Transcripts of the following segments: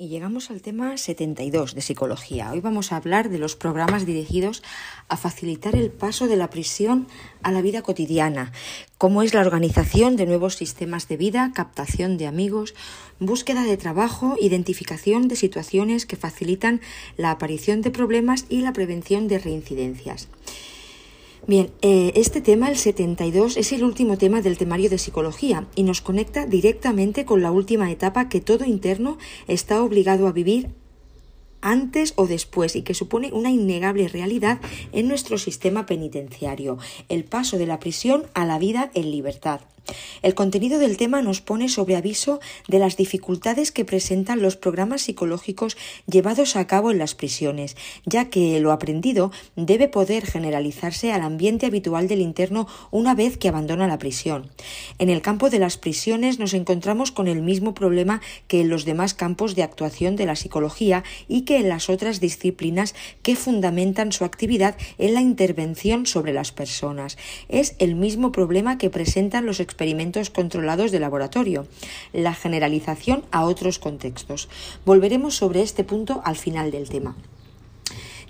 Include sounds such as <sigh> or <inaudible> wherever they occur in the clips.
Y llegamos al tema 72 de psicología. Hoy vamos a hablar de los programas dirigidos a facilitar el paso de la prisión a la vida cotidiana, cómo es la organización de nuevos sistemas de vida, captación de amigos, búsqueda de trabajo, identificación de situaciones que facilitan la aparición de problemas y la prevención de reincidencias. Bien, eh, este tema, el 72, es el último tema del temario de psicología y nos conecta directamente con la última etapa que todo interno está obligado a vivir antes o después y que supone una innegable realidad en nuestro sistema penitenciario, el paso de la prisión a la vida en libertad. El contenido del tema nos pone sobre aviso de las dificultades que presentan los programas psicológicos llevados a cabo en las prisiones, ya que lo aprendido debe poder generalizarse al ambiente habitual del interno una vez que abandona la prisión. En el campo de las prisiones nos encontramos con el mismo problema que en los demás campos de actuación de la psicología y que en las otras disciplinas que fundamentan su actividad en la intervención sobre las personas. Es el mismo problema que presentan los experimentos controlados de laboratorio, la generalización a otros contextos. Volveremos sobre este punto al final del tema.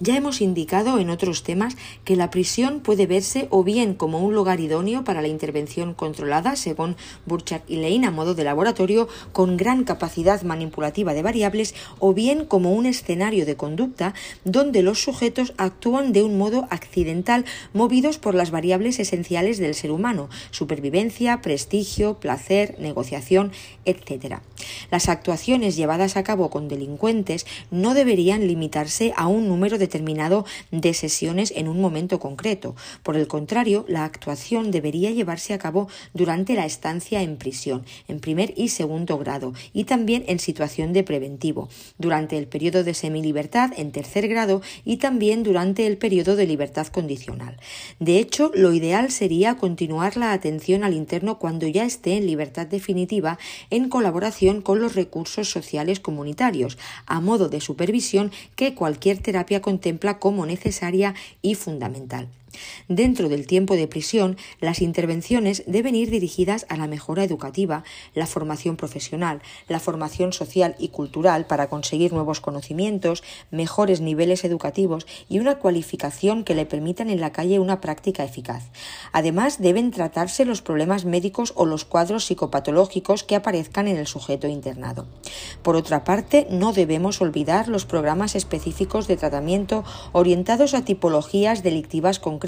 Ya hemos indicado en otros temas que la prisión puede verse o bien como un lugar idóneo para la intervención controlada, según Burchard y Lane, a modo de laboratorio, con gran capacidad manipulativa de variables, o bien como un escenario de conducta donde los sujetos actúan de un modo accidental, movidos por las variables esenciales del ser humano, supervivencia, prestigio, placer, negociación, etc. Las actuaciones llevadas a cabo con delincuentes no deberían limitarse a un número de determinado de sesiones en un momento concreto. Por el contrario, la actuación debería llevarse a cabo durante la estancia en prisión, en primer y segundo grado, y también en situación de preventivo, durante el periodo de semilibertad en tercer grado y también durante el periodo de libertad condicional. De hecho, lo ideal sería continuar la atención al interno cuando ya esté en libertad definitiva en colaboración con los recursos sociales comunitarios, a modo de supervisión que cualquier terapia contempla como necesaria y fundamental. Dentro del tiempo de prisión, las intervenciones deben ir dirigidas a la mejora educativa, la formación profesional, la formación social y cultural para conseguir nuevos conocimientos, mejores niveles educativos y una cualificación que le permitan en la calle una práctica eficaz. Además, deben tratarse los problemas médicos o los cuadros psicopatológicos que aparezcan en el sujeto internado. Por otra parte, no debemos olvidar los programas específicos de tratamiento orientados a tipologías delictivas concretas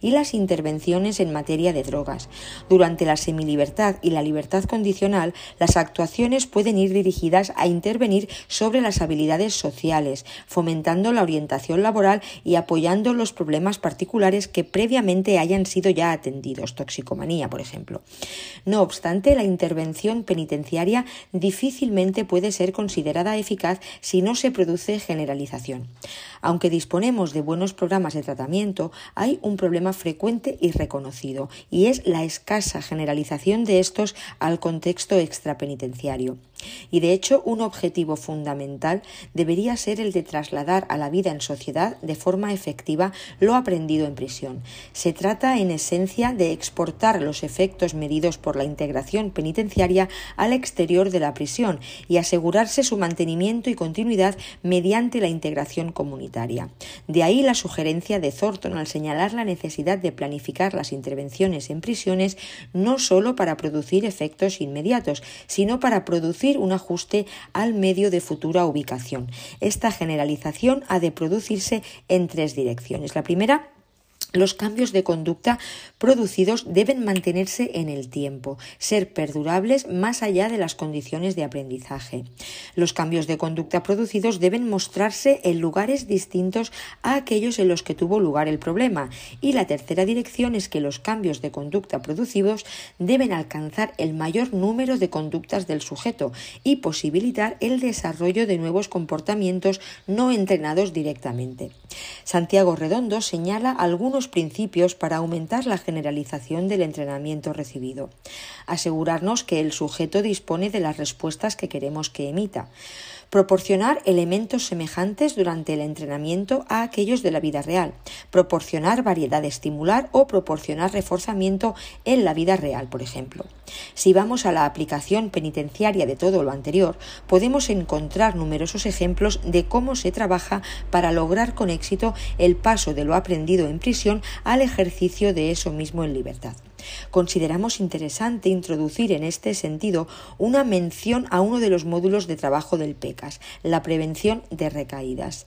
y las intervenciones en materia de drogas. Durante la semilibertad y la libertad condicional, las actuaciones pueden ir dirigidas a intervenir sobre las habilidades sociales, fomentando la orientación laboral y apoyando los problemas particulares que previamente hayan sido ya atendidos, toxicomanía, por ejemplo. No obstante, la intervención penitenciaria difícilmente puede ser considerada eficaz si no se produce generalización. Aunque disponemos de buenos programas de tratamiento, hay un problema frecuente y reconocido, y es la escasa generalización de estos al contexto extrapenitenciario. Y de hecho, un objetivo fundamental debería ser el de trasladar a la vida en sociedad de forma efectiva lo aprendido en prisión. Se trata, en esencia, de exportar los efectos medidos por la integración penitenciaria al exterior de la prisión y asegurarse su mantenimiento y continuidad mediante la integración comunitaria. De ahí la sugerencia de Thornton al señalar la necesidad de planificar las intervenciones en prisiones no sólo para producir efectos inmediatos, sino para producir un ajuste al medio de futura ubicación. Esta generalización ha de producirse en tres direcciones. La primera, los cambios de conducta producidos deben mantenerse en el tiempo, ser perdurables más allá de las condiciones de aprendizaje. Los cambios de conducta producidos deben mostrarse en lugares distintos a aquellos en los que tuvo lugar el problema. Y la tercera dirección es que los cambios de conducta producidos deben alcanzar el mayor número de conductas del sujeto y posibilitar el desarrollo de nuevos comportamientos no entrenados directamente. Santiago Redondo señala algunos principios para aumentar la generalización del entrenamiento recibido. Asegurarnos que el sujeto dispone de las respuestas que queremos que emita proporcionar elementos semejantes durante el entrenamiento a aquellos de la vida real, proporcionar variedad estimular o proporcionar reforzamiento en la vida real, por ejemplo. Si vamos a la aplicación penitenciaria de todo lo anterior, podemos encontrar numerosos ejemplos de cómo se trabaja para lograr con éxito el paso de lo aprendido en prisión al ejercicio de eso mismo en libertad. Consideramos interesante introducir en este sentido una mención a uno de los módulos de trabajo del PECAS, la prevención de recaídas.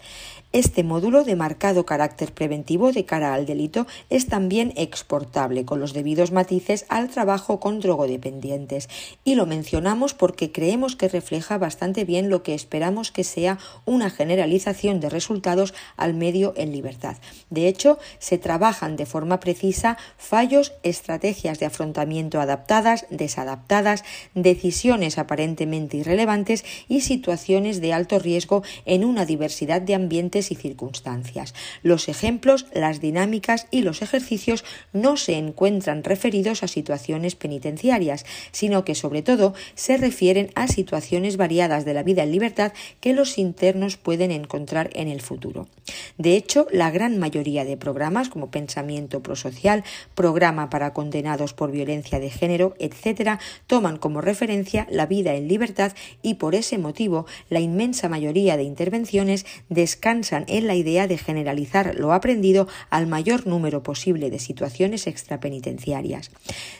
Este módulo, de marcado carácter preventivo de cara al delito, es también exportable con los debidos matices al trabajo con drogodependientes y lo mencionamos porque creemos que refleja bastante bien lo que esperamos que sea una generalización de resultados al medio en libertad. De hecho, se trabajan de forma precisa fallos, estrategias de afrontamiento adaptadas, desadaptadas, decisiones aparentemente irrelevantes y situaciones de alto riesgo en una diversidad de ambientes y circunstancias. Los ejemplos, las dinámicas y los ejercicios no se encuentran referidos a situaciones penitenciarias, sino que sobre todo se refieren a situaciones variadas de la vida en libertad que los internos pueden encontrar en el futuro. De hecho, la gran mayoría de programas como Pensamiento Prosocial, Programa para Condenados por Violencia de Género, etc., toman como referencia la vida en libertad y por ese motivo la inmensa mayoría de intervenciones descansan en la idea de generalizar lo aprendido al mayor número posible de situaciones extrapenitenciarias.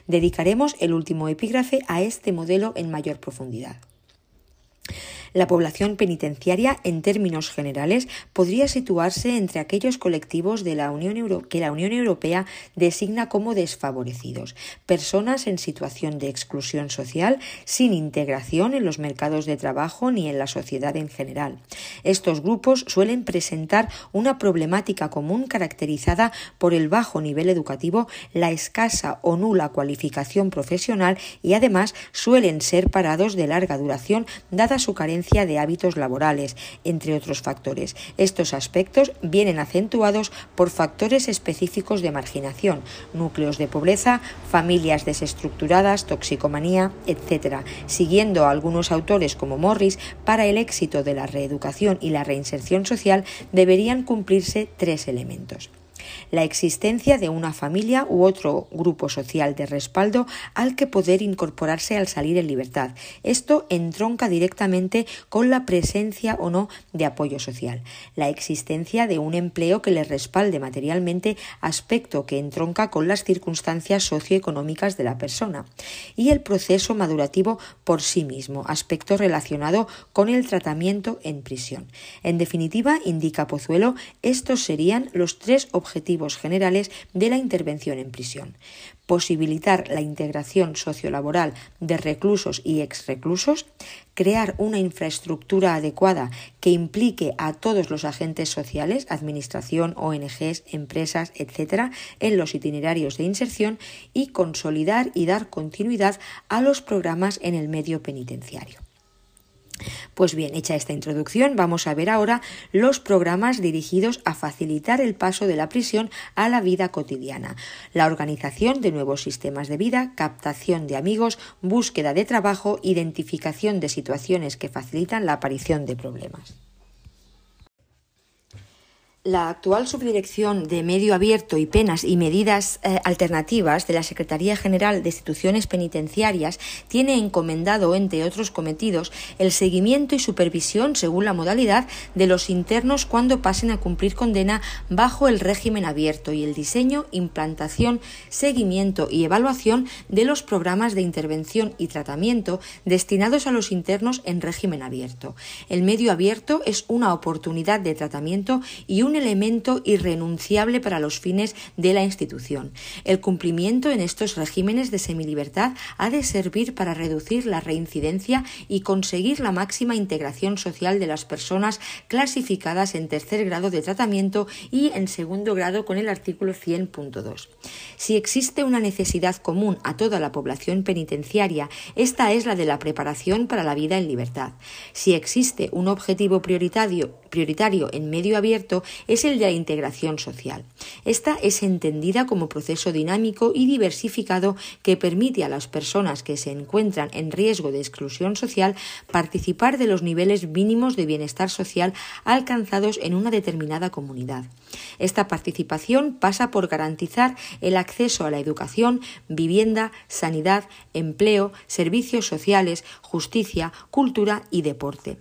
Dedicaremos el último epígrafe a este modelo en mayor profundidad. La población penitenciaria, en términos generales, podría situarse entre aquellos colectivos de la Unión que la Unión Europea designa como desfavorecidos, personas en situación de exclusión social, sin integración en los mercados de trabajo ni en la sociedad en general. Estos grupos suelen presentar una problemática común caracterizada por el bajo nivel educativo, la escasa o nula cualificación profesional y además suelen ser parados de larga duración dada su carencia de hábitos laborales, entre otros factores. Estos aspectos vienen acentuados por factores específicos de marginación, núcleos de pobreza, familias desestructuradas, toxicomanía, etc. Siguiendo a algunos autores como Morris, para el éxito de la reeducación y la reinserción social deberían cumplirse tres elementos la existencia de una familia u otro grupo social de respaldo al que poder incorporarse al salir en libertad. Esto entronca directamente con la presencia o no de apoyo social. La existencia de un empleo que le respalde materialmente, aspecto que entronca con las circunstancias socioeconómicas de la persona. Y el proceso madurativo por sí mismo, aspecto relacionado con el tratamiento en prisión. En definitiva, indica Pozuelo, estos serían los tres objetivos objetivos generales de la intervención en prisión. Posibilitar la integración sociolaboral de reclusos y exreclusos, crear una infraestructura adecuada que implique a todos los agentes sociales, administración, ONGs, empresas, etcétera, en los itinerarios de inserción y consolidar y dar continuidad a los programas en el medio penitenciario. Pues bien, hecha esta introducción, vamos a ver ahora los programas dirigidos a facilitar el paso de la prisión a la vida cotidiana, la organización de nuevos sistemas de vida, captación de amigos, búsqueda de trabajo, identificación de situaciones que facilitan la aparición de problemas. La actual Subdirección de Medio Abierto y Penas y Medidas eh, Alternativas de la Secretaría General de Instituciones Penitenciarias tiene encomendado, entre otros cometidos, el seguimiento y supervisión, según la modalidad, de los internos cuando pasen a cumplir condena bajo el régimen abierto y el diseño, implantación, seguimiento y evaluación de los programas de intervención y tratamiento destinados a los internos en régimen abierto. El medio abierto es una oportunidad de tratamiento y un elemento irrenunciable para los fines de la institución. El cumplimiento en estos regímenes de semilibertad ha de servir para reducir la reincidencia y conseguir la máxima integración social de las personas clasificadas en tercer grado de tratamiento y en segundo grado con el artículo 100.2. Si existe una necesidad común a toda la población penitenciaria, esta es la de la preparación para la vida en libertad. Si existe un objetivo prioritario prioritario en medio abierto es el de la integración social. Esta es entendida como proceso dinámico y diversificado que permite a las personas que se encuentran en riesgo de exclusión social participar de los niveles mínimos de bienestar social alcanzados en una determinada comunidad. Esta participación pasa por garantizar el acceso a la educación, vivienda, sanidad, empleo, servicios sociales, justicia, cultura y deporte.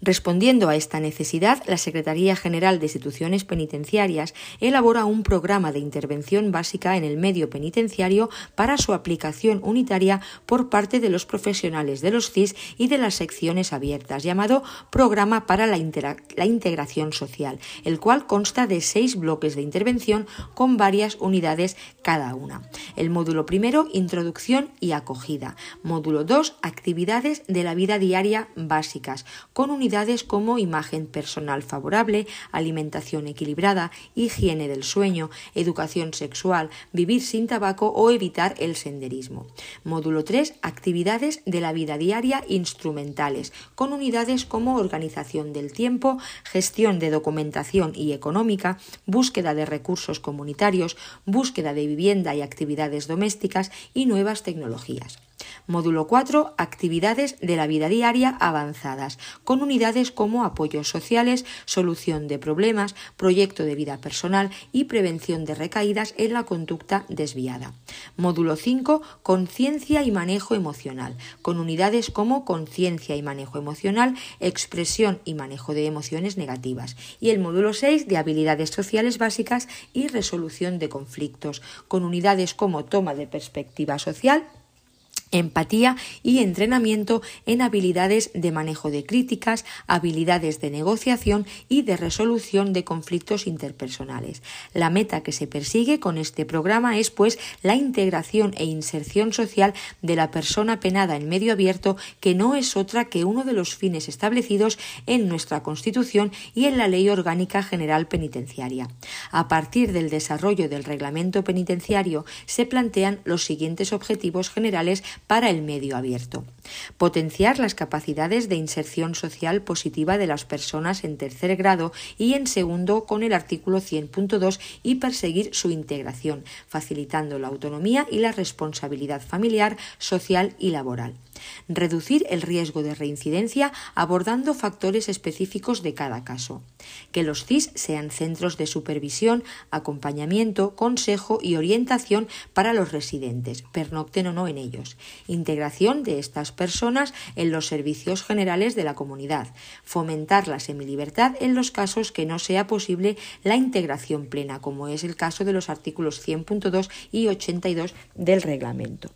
Respondiendo a esta necesidad, la Secretaría General de Instituciones Penitenciarias elabora un programa de intervención básica en el medio penitenciario para su aplicación unitaria por parte de los profesionales de los CIS y de las secciones abiertas, llamado Programa para la, Integración Social, el cual consta de seis bloques de intervención con varias unidades cada una. El módulo primero, Introducción y Acogida. Módulo 2, Actividades de la vida diaria básicas, unidades como imagen personal favorable, alimentación equilibrada, higiene del sueño, educación sexual, vivir sin tabaco o evitar el senderismo. Módulo 3. Actividades de la vida diaria instrumentales, con unidades como organización del tiempo, gestión de documentación y económica, búsqueda de recursos comunitarios, búsqueda de vivienda y actividades domésticas y nuevas tecnologías. Módulo 4. Actividades de la vida diaria avanzadas, con unidades como apoyos sociales, solución de problemas, proyecto de vida personal y prevención de recaídas en la conducta desviada. Módulo 5. Conciencia y manejo emocional, con unidades como conciencia y manejo emocional, expresión y manejo de emociones negativas. Y el módulo 6 de habilidades sociales básicas y resolución de conflictos, con unidades como toma de perspectiva social, empatía y entrenamiento en habilidades de manejo de críticas, habilidades de negociación y de resolución de conflictos interpersonales. La meta que se persigue con este programa es pues la integración e inserción social de la persona penada en medio abierto que no es otra que uno de los fines establecidos en nuestra Constitución y en la Ley Orgánica General Penitenciaria. A partir del desarrollo del reglamento penitenciario se plantean los siguientes objetivos generales para el medio abierto. Potenciar las capacidades de inserción social positiva de las personas en tercer grado y en segundo con el artículo 100.2 y perseguir su integración, facilitando la autonomía y la responsabilidad familiar, social y laboral. Reducir el riesgo de reincidencia abordando factores específicos de cada caso. Que los CIS sean centros de supervisión, acompañamiento, consejo y orientación para los residentes, pernocten o no en ellos. Integración de estas personas en los servicios generales de la comunidad. Fomentar la semilibertad en los casos que no sea posible la integración plena, como es el caso de los artículos 100.2 y 82 del reglamento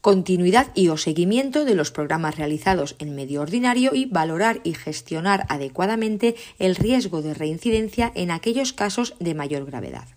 continuidad y o seguimiento de los programas realizados en medio ordinario y valorar y gestionar adecuadamente el riesgo de reincidencia en aquellos casos de mayor gravedad.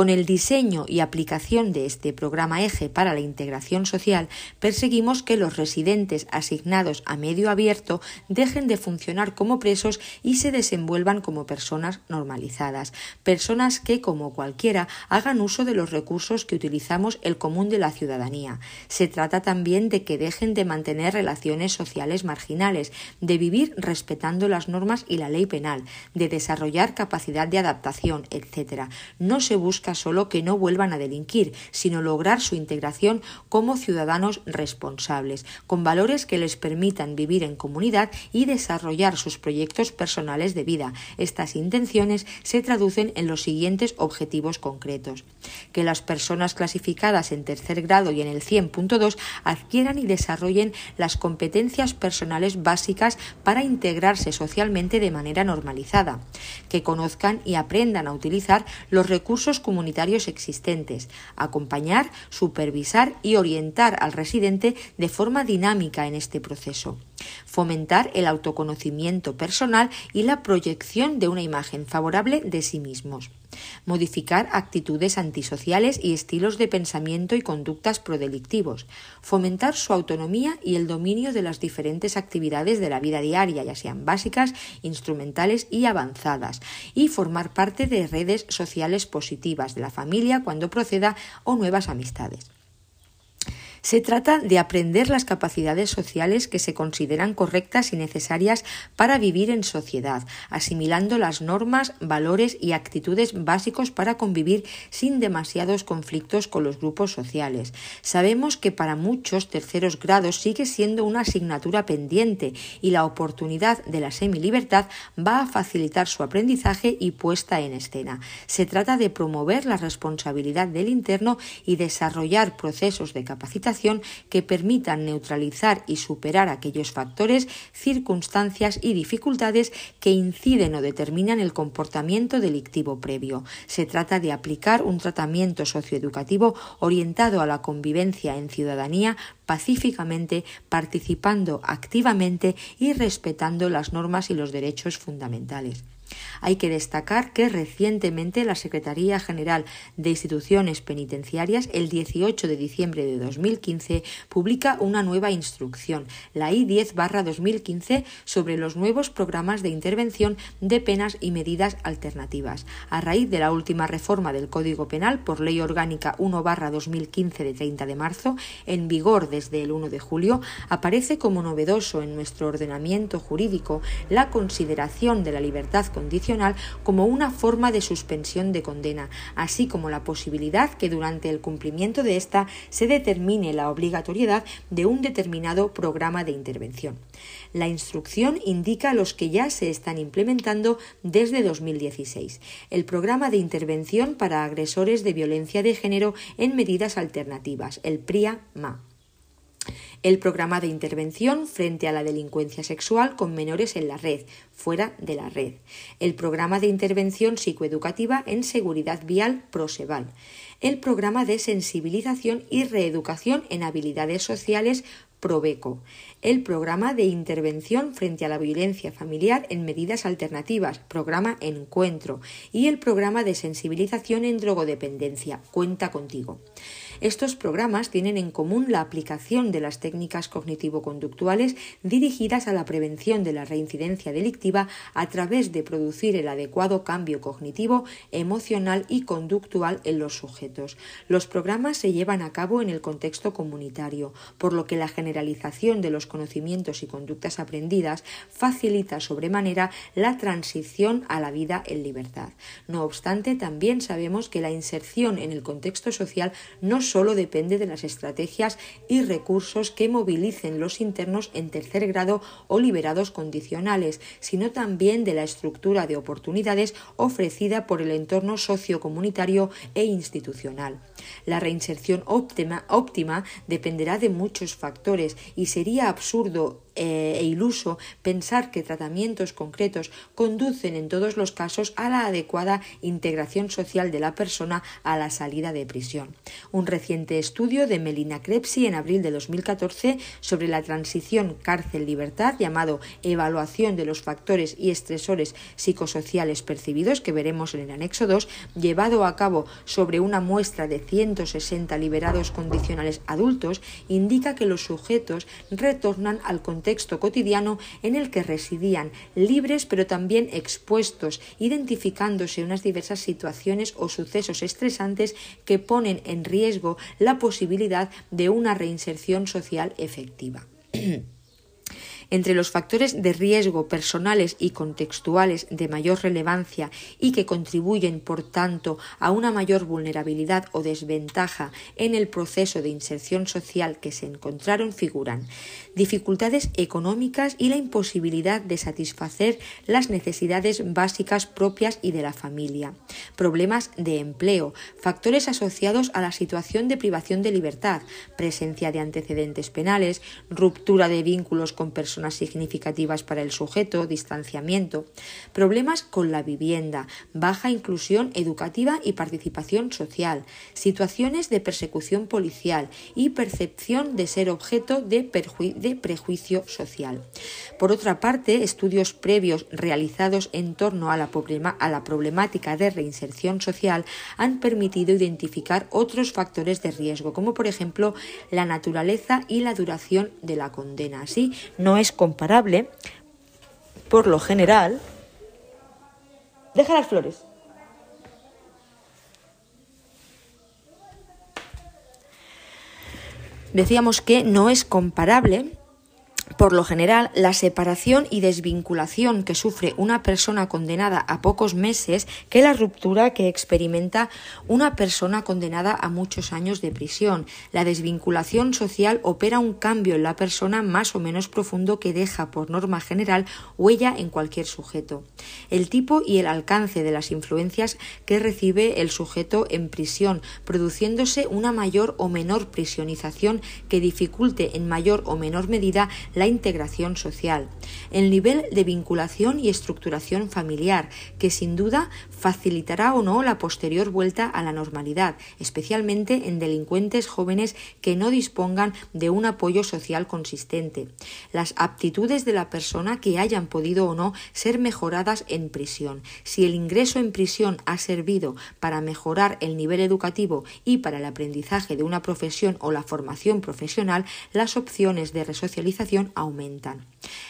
Con el diseño y aplicación de este programa eje para la integración social, perseguimos que los residentes asignados a medio abierto dejen de funcionar como presos y se desenvuelvan como personas normalizadas, personas que, como cualquiera, hagan uso de los recursos que utilizamos el común de la ciudadanía. Se trata también de que dejen de mantener relaciones sociales marginales, de vivir respetando las normas y la ley penal, de desarrollar capacidad de adaptación, etc. No se busca solo que no vuelvan a delinquir, sino lograr su integración como ciudadanos responsables, con valores que les permitan vivir en comunidad y desarrollar sus proyectos personales de vida. Estas intenciones se traducen en los siguientes objetivos concretos. Que las personas clasificadas en tercer grado y en el 100.2 adquieran y desarrollen las competencias personales básicas para integrarse socialmente de manera normalizada. Que conozcan y aprendan a utilizar los recursos comunitarios existentes, acompañar, supervisar y orientar al residente de forma dinámica en este proceso fomentar el autoconocimiento personal y la proyección de una imagen favorable de sí mismos, modificar actitudes antisociales y estilos de pensamiento y conductas prodelictivos, fomentar su autonomía y el dominio de las diferentes actividades de la vida diaria, ya sean básicas, instrumentales y avanzadas, y formar parte de redes sociales positivas de la familia cuando proceda o nuevas amistades Se trata de aprender las capacidades sociales que se consideran correctas y necesarias para vivir en sociedad, asimilando las normas, valores y actitudes básicos para convivir sin demasiados conflictos con los grupos sociales. Sabemos que para muchos terceros grados sigue siendo una asignatura pendiente y la oportunidad de la semilibertad va a facilitar su aprendizaje y puesta en escena. Se trata de promover la responsabilidad del interno y desarrollar procesos de capacitación que permitan neutralizar y superar aquellos factores, circunstancias y dificultades que inciden o determinan el comportamiento delictivo previo. Se trata de aplicar un tratamiento socioeducativo orientado a la convivencia en ciudadanía pacíficamente, participando activamente y respetando las normas y los derechos fundamentales. Hay que destacar que recientemente la Secretaría General de Instituciones Penitenciarias, el 18 de diciembre de 2015, publica una nueva instrucción, la I-10-2015, sobre los nuevos programas de intervención de penas y medidas alternativas. A raíz de la última reforma del Código Penal por Ley Orgánica 1-2015 de 30 de marzo, en vigor desde el 1 de julio, aparece como novedoso en nuestro ordenamiento jurídico la consideración de la libertad condicional como una forma de suspensión de condena, así como la posibilidad que durante el cumplimiento de esta se determine la obligatoriedad de un determinado programa de intervención. La instrucción indica los que ya se están implementando desde 2016. El programa de intervención para agresores de violencia de género en medidas alternativas, el PRIA-MA el programa de intervención frente a la delincuencia sexual con menores en la red, fuera de la red, el programa de intervención psicoeducativa en seguridad vial Proseval, el programa de sensibilización y reeducación en habilidades sociales Probeco, el programa de intervención frente a la violencia familiar en medidas alternativas, programa Encuentro, y el programa de sensibilización en drogodependencia, Cuenta contigo. Estos programas tienen en común la aplicación de las técnicas cognitivo-conductuales dirigidas a la prevención de la reincidencia delictiva a través de producir el adecuado cambio cognitivo, emocional y conductual en los sujetos. Los programas se llevan a cabo en el contexto comunitario, por lo que la generalización de los conocimientos y conductas aprendidas facilita sobremanera la transición a la vida en libertad. No obstante, también sabemos que la inserción en el contexto social no solo depende de las estrategias y recursos que movilicen los internos en tercer grado o liberados condicionales, sino también de la estructura de oportunidades ofrecida por el entorno sociocomunitario e institucional. La reinserción óptima, óptima dependerá de muchos factores y sería absurdo eh, e iluso pensar que tratamientos concretos conducen en todos los casos a la adecuada integración social de la persona a la salida de prisión. Un reciente estudio de Melina Crepsi en abril de 2014 sobre la transición cárcel-libertad llamado Evaluación de los factores y estresores psicosociales percibidos que veremos en el anexo 2, llevado a cabo sobre una muestra de 160 liberados condicionales adultos, indica que los sujetos retornan al contexto cotidiano en el que residían, libres pero también expuestos, identificándose unas diversas situaciones o sucesos estresantes que ponen en riesgo la posibilidad de una reinserción social efectiva. <clears throat> entre los factores de riesgo personales y contextuales de mayor relevancia y que contribuyen, por tanto, a una mayor vulnerabilidad o desventaja en el proceso de inserción social que se encontraron figuran dificultades económicas y la imposibilidad de satisfacer las necesidades básicas propias y de la familia, problemas de empleo, factores asociados a la situación de privación de libertad, presencia de antecedentes penales, ruptura de vínculos con personas significativas para el sujeto, distanciamiento, problemas con la vivienda, baja inclusión educativa y participación social, situaciones de persecución policial y percepción de ser objeto de, prejuicio social. Por otra parte, estudios previos realizados en torno a la, a la problemática de reinserción social han permitido identificar otros factores de riesgo, como por ejemplo la naturaleza y la duración de la condena. Así, no es comparable, por lo general, deja las flores. Decíamos que no es comparable por lo general, la separación y desvinculación que sufre una persona condenada a pocos meses que la ruptura que experimenta una persona condenada a muchos años de prisión. La desvinculación social opera un cambio en la persona más o menos profundo que deja, por norma general, huella en cualquier sujeto. El tipo y el alcance de las influencias que recibe el sujeto en prisión, produciéndose una mayor o menor prisionización que dificulte en mayor o menor medida la integración social, el nivel de vinculación y estructuración familiar, que sin duda facilitará o no la posterior vuelta a la normalidad, especialmente en delincuentes jóvenes que no dispongan de un apoyo social consistente. Las aptitudes de la persona que hayan podido o no ser mejoradas en prisión. Si el ingreso en prisión ha servido para mejorar el nivel educativo y para el aprendizaje de una profesión o la formación profesional, las opciones de resocialización aumentan.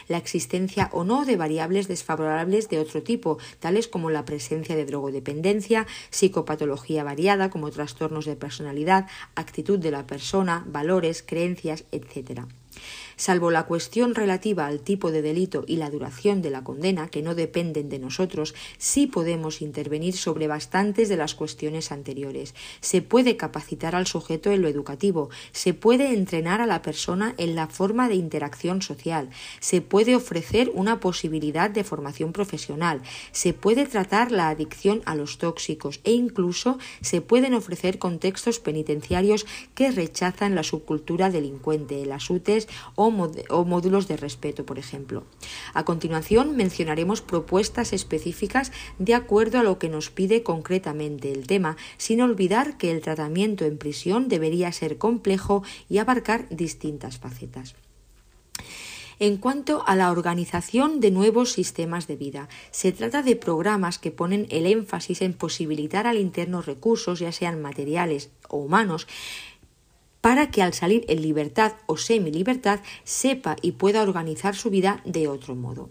La existencia o no de variables desfavorables de otro tipo, tales como la presencia de drogodependencia, psicopatología variada como trastornos de personalidad, actitud de la persona, valores, creencias, etc. Salvo la cuestión relativa al tipo de delito y la duración de la condena, que no dependen de nosotros, sí podemos intervenir sobre bastantes de las cuestiones anteriores. Se puede capacitar al sujeto en lo educativo, se puede entrenar a la persona en la forma de interacción social, se puede ofrecer una posibilidad de formación profesional, se puede tratar la adicción a los tóxicos e incluso se pueden ofrecer contextos penitenciarios que rechazan la subcultura delincuente, las UTES o o, módulos de respeto, por ejemplo. A continuación mencionaremos propuestas específicas de acuerdo a lo que nos pide concretamente el tema, sin olvidar que el tratamiento en prisión debería ser complejo y abarcar distintas facetas. En cuanto a la organización de nuevos sistemas de vida, se trata de programas que ponen el énfasis en posibilitar al interno recursos, ya sean materiales o humanos, para que al salir en libertad o semi-libertad sepa y pueda organizar su vida de otro modo.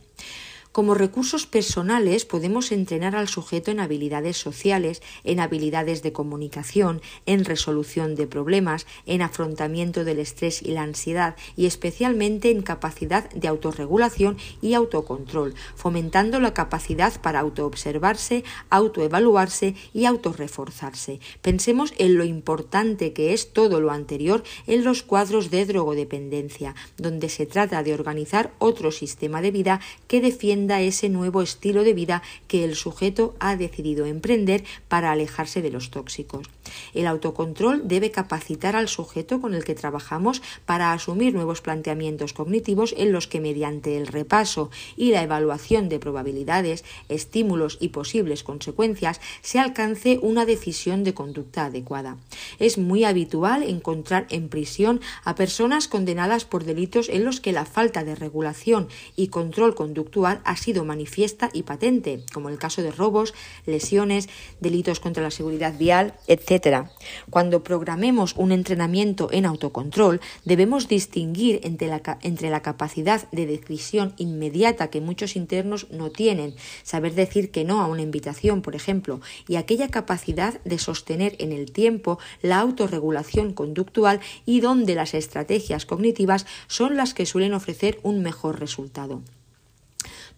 Como recursos personales podemos entrenar al sujeto en habilidades sociales, en habilidades de comunicación, en resolución de problemas, en afrontamiento del estrés y la ansiedad y especialmente en capacidad de autorregulación y autocontrol, fomentando la capacidad para autoobservarse, autoevaluarse y autorreforzarse. Pensemos en lo importante que es todo lo anterior en los cuadros de drogodependencia, donde se trata de organizar otro sistema de vida que ese nuevo estilo de vida que el sujeto ha decidido emprender para alejarse de los tóxicos. El autocontrol debe capacitar al sujeto con el que trabajamos para asumir nuevos planteamientos cognitivos en los que mediante el repaso y la evaluación de probabilidades, estímulos y posibles consecuencias se alcance una decisión de conducta adecuada. Es muy habitual encontrar en prisión a personas condenadas por delitos en los que la falta de regulación y control conductual ha sido manifiesta y patente, como el caso de robos, lesiones, delitos contra la seguridad vial, etc. Cuando programemos un entrenamiento en autocontrol, debemos distinguir entre la, entre la capacidad de decisión inmediata que muchos internos no tienen, saber decir que no a una invitación, por ejemplo, y aquella capacidad de sostener en el tiempo la autorregulación conductual y donde las estrategias cognitivas son las que suelen ofrecer un mejor resultado.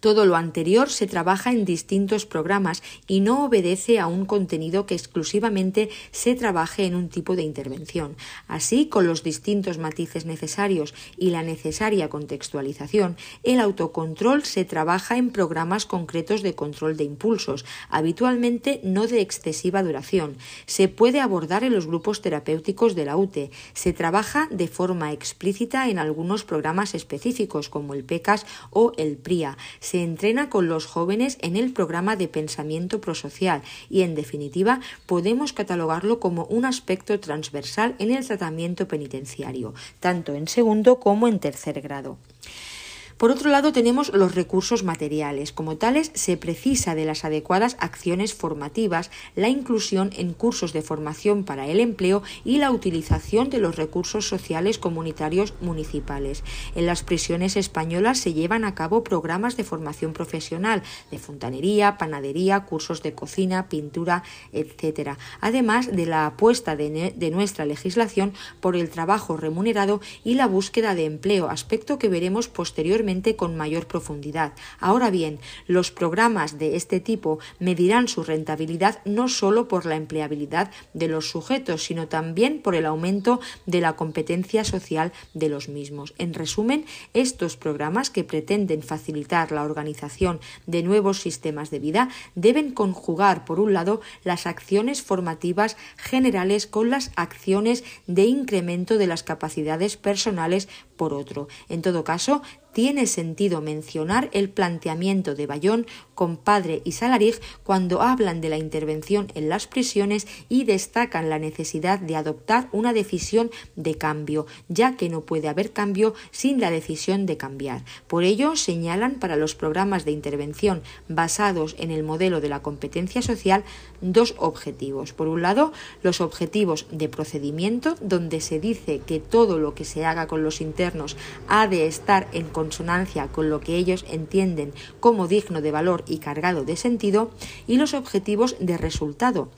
Todo lo anterior se trabaja en distintos programas y no obedece a un contenido que exclusivamente se trabaje en un tipo de intervención. Así, con los distintos matices necesarios y la necesaria contextualización, el autocontrol se trabaja en programas concretos de control de impulsos, habitualmente no de excesiva duración. Se puede abordar en los grupos terapéuticos de la UTE. Se trabaja de forma explícita en algunos programas específicos como el PECAS o el PRIA entrena con los jóvenes en el programa de pensamiento prosocial y, en definitiva, podemos catalogarlo como un aspecto transversal en el tratamiento penitenciario, tanto en segundo como en tercer grado. Por otro lado, tenemos los recursos materiales. Como tales, se precisa de las adecuadas acciones formativas, la inclusión en cursos de formación para el empleo y la utilización de los recursos sociales comunitarios municipales. En las prisiones españolas se llevan a cabo programas de formación profesional, de fontanería, panadería, cursos de cocina, pintura, etc. Además de la apuesta de, de nuestra legislación por el trabajo remunerado y la búsqueda de empleo, aspecto que veremos posteriormente con mayor profundidad. Ahora bien, los programas de este tipo medirán su rentabilidad no solo por la empleabilidad de los sujetos, sino también por el aumento de la competencia social de los mismos. En resumen, estos programas que pretenden facilitar la organización de nuevos sistemas de vida deben conjugar, por un lado, las acciones formativas generales con las acciones de incremento de las capacidades personales por otro. En todo caso, tiene sentido mencionar el planteamiento de Bayón, compadre y Salarich cuando hablan de la intervención en las prisiones y destacan la necesidad de adoptar una decisión de cambio, ya que no puede haber cambio sin la decisión de cambiar. Por ello, señalan para los programas de intervención basados en el modelo de la competencia social dos objetivos. Por un lado, los objetivos de procedimiento, donde se dice que todo lo que se haga con los internos ha de estar en consonancia con lo que ellos entienden como digno de valor y cargado de sentido, y los objetivos de resultado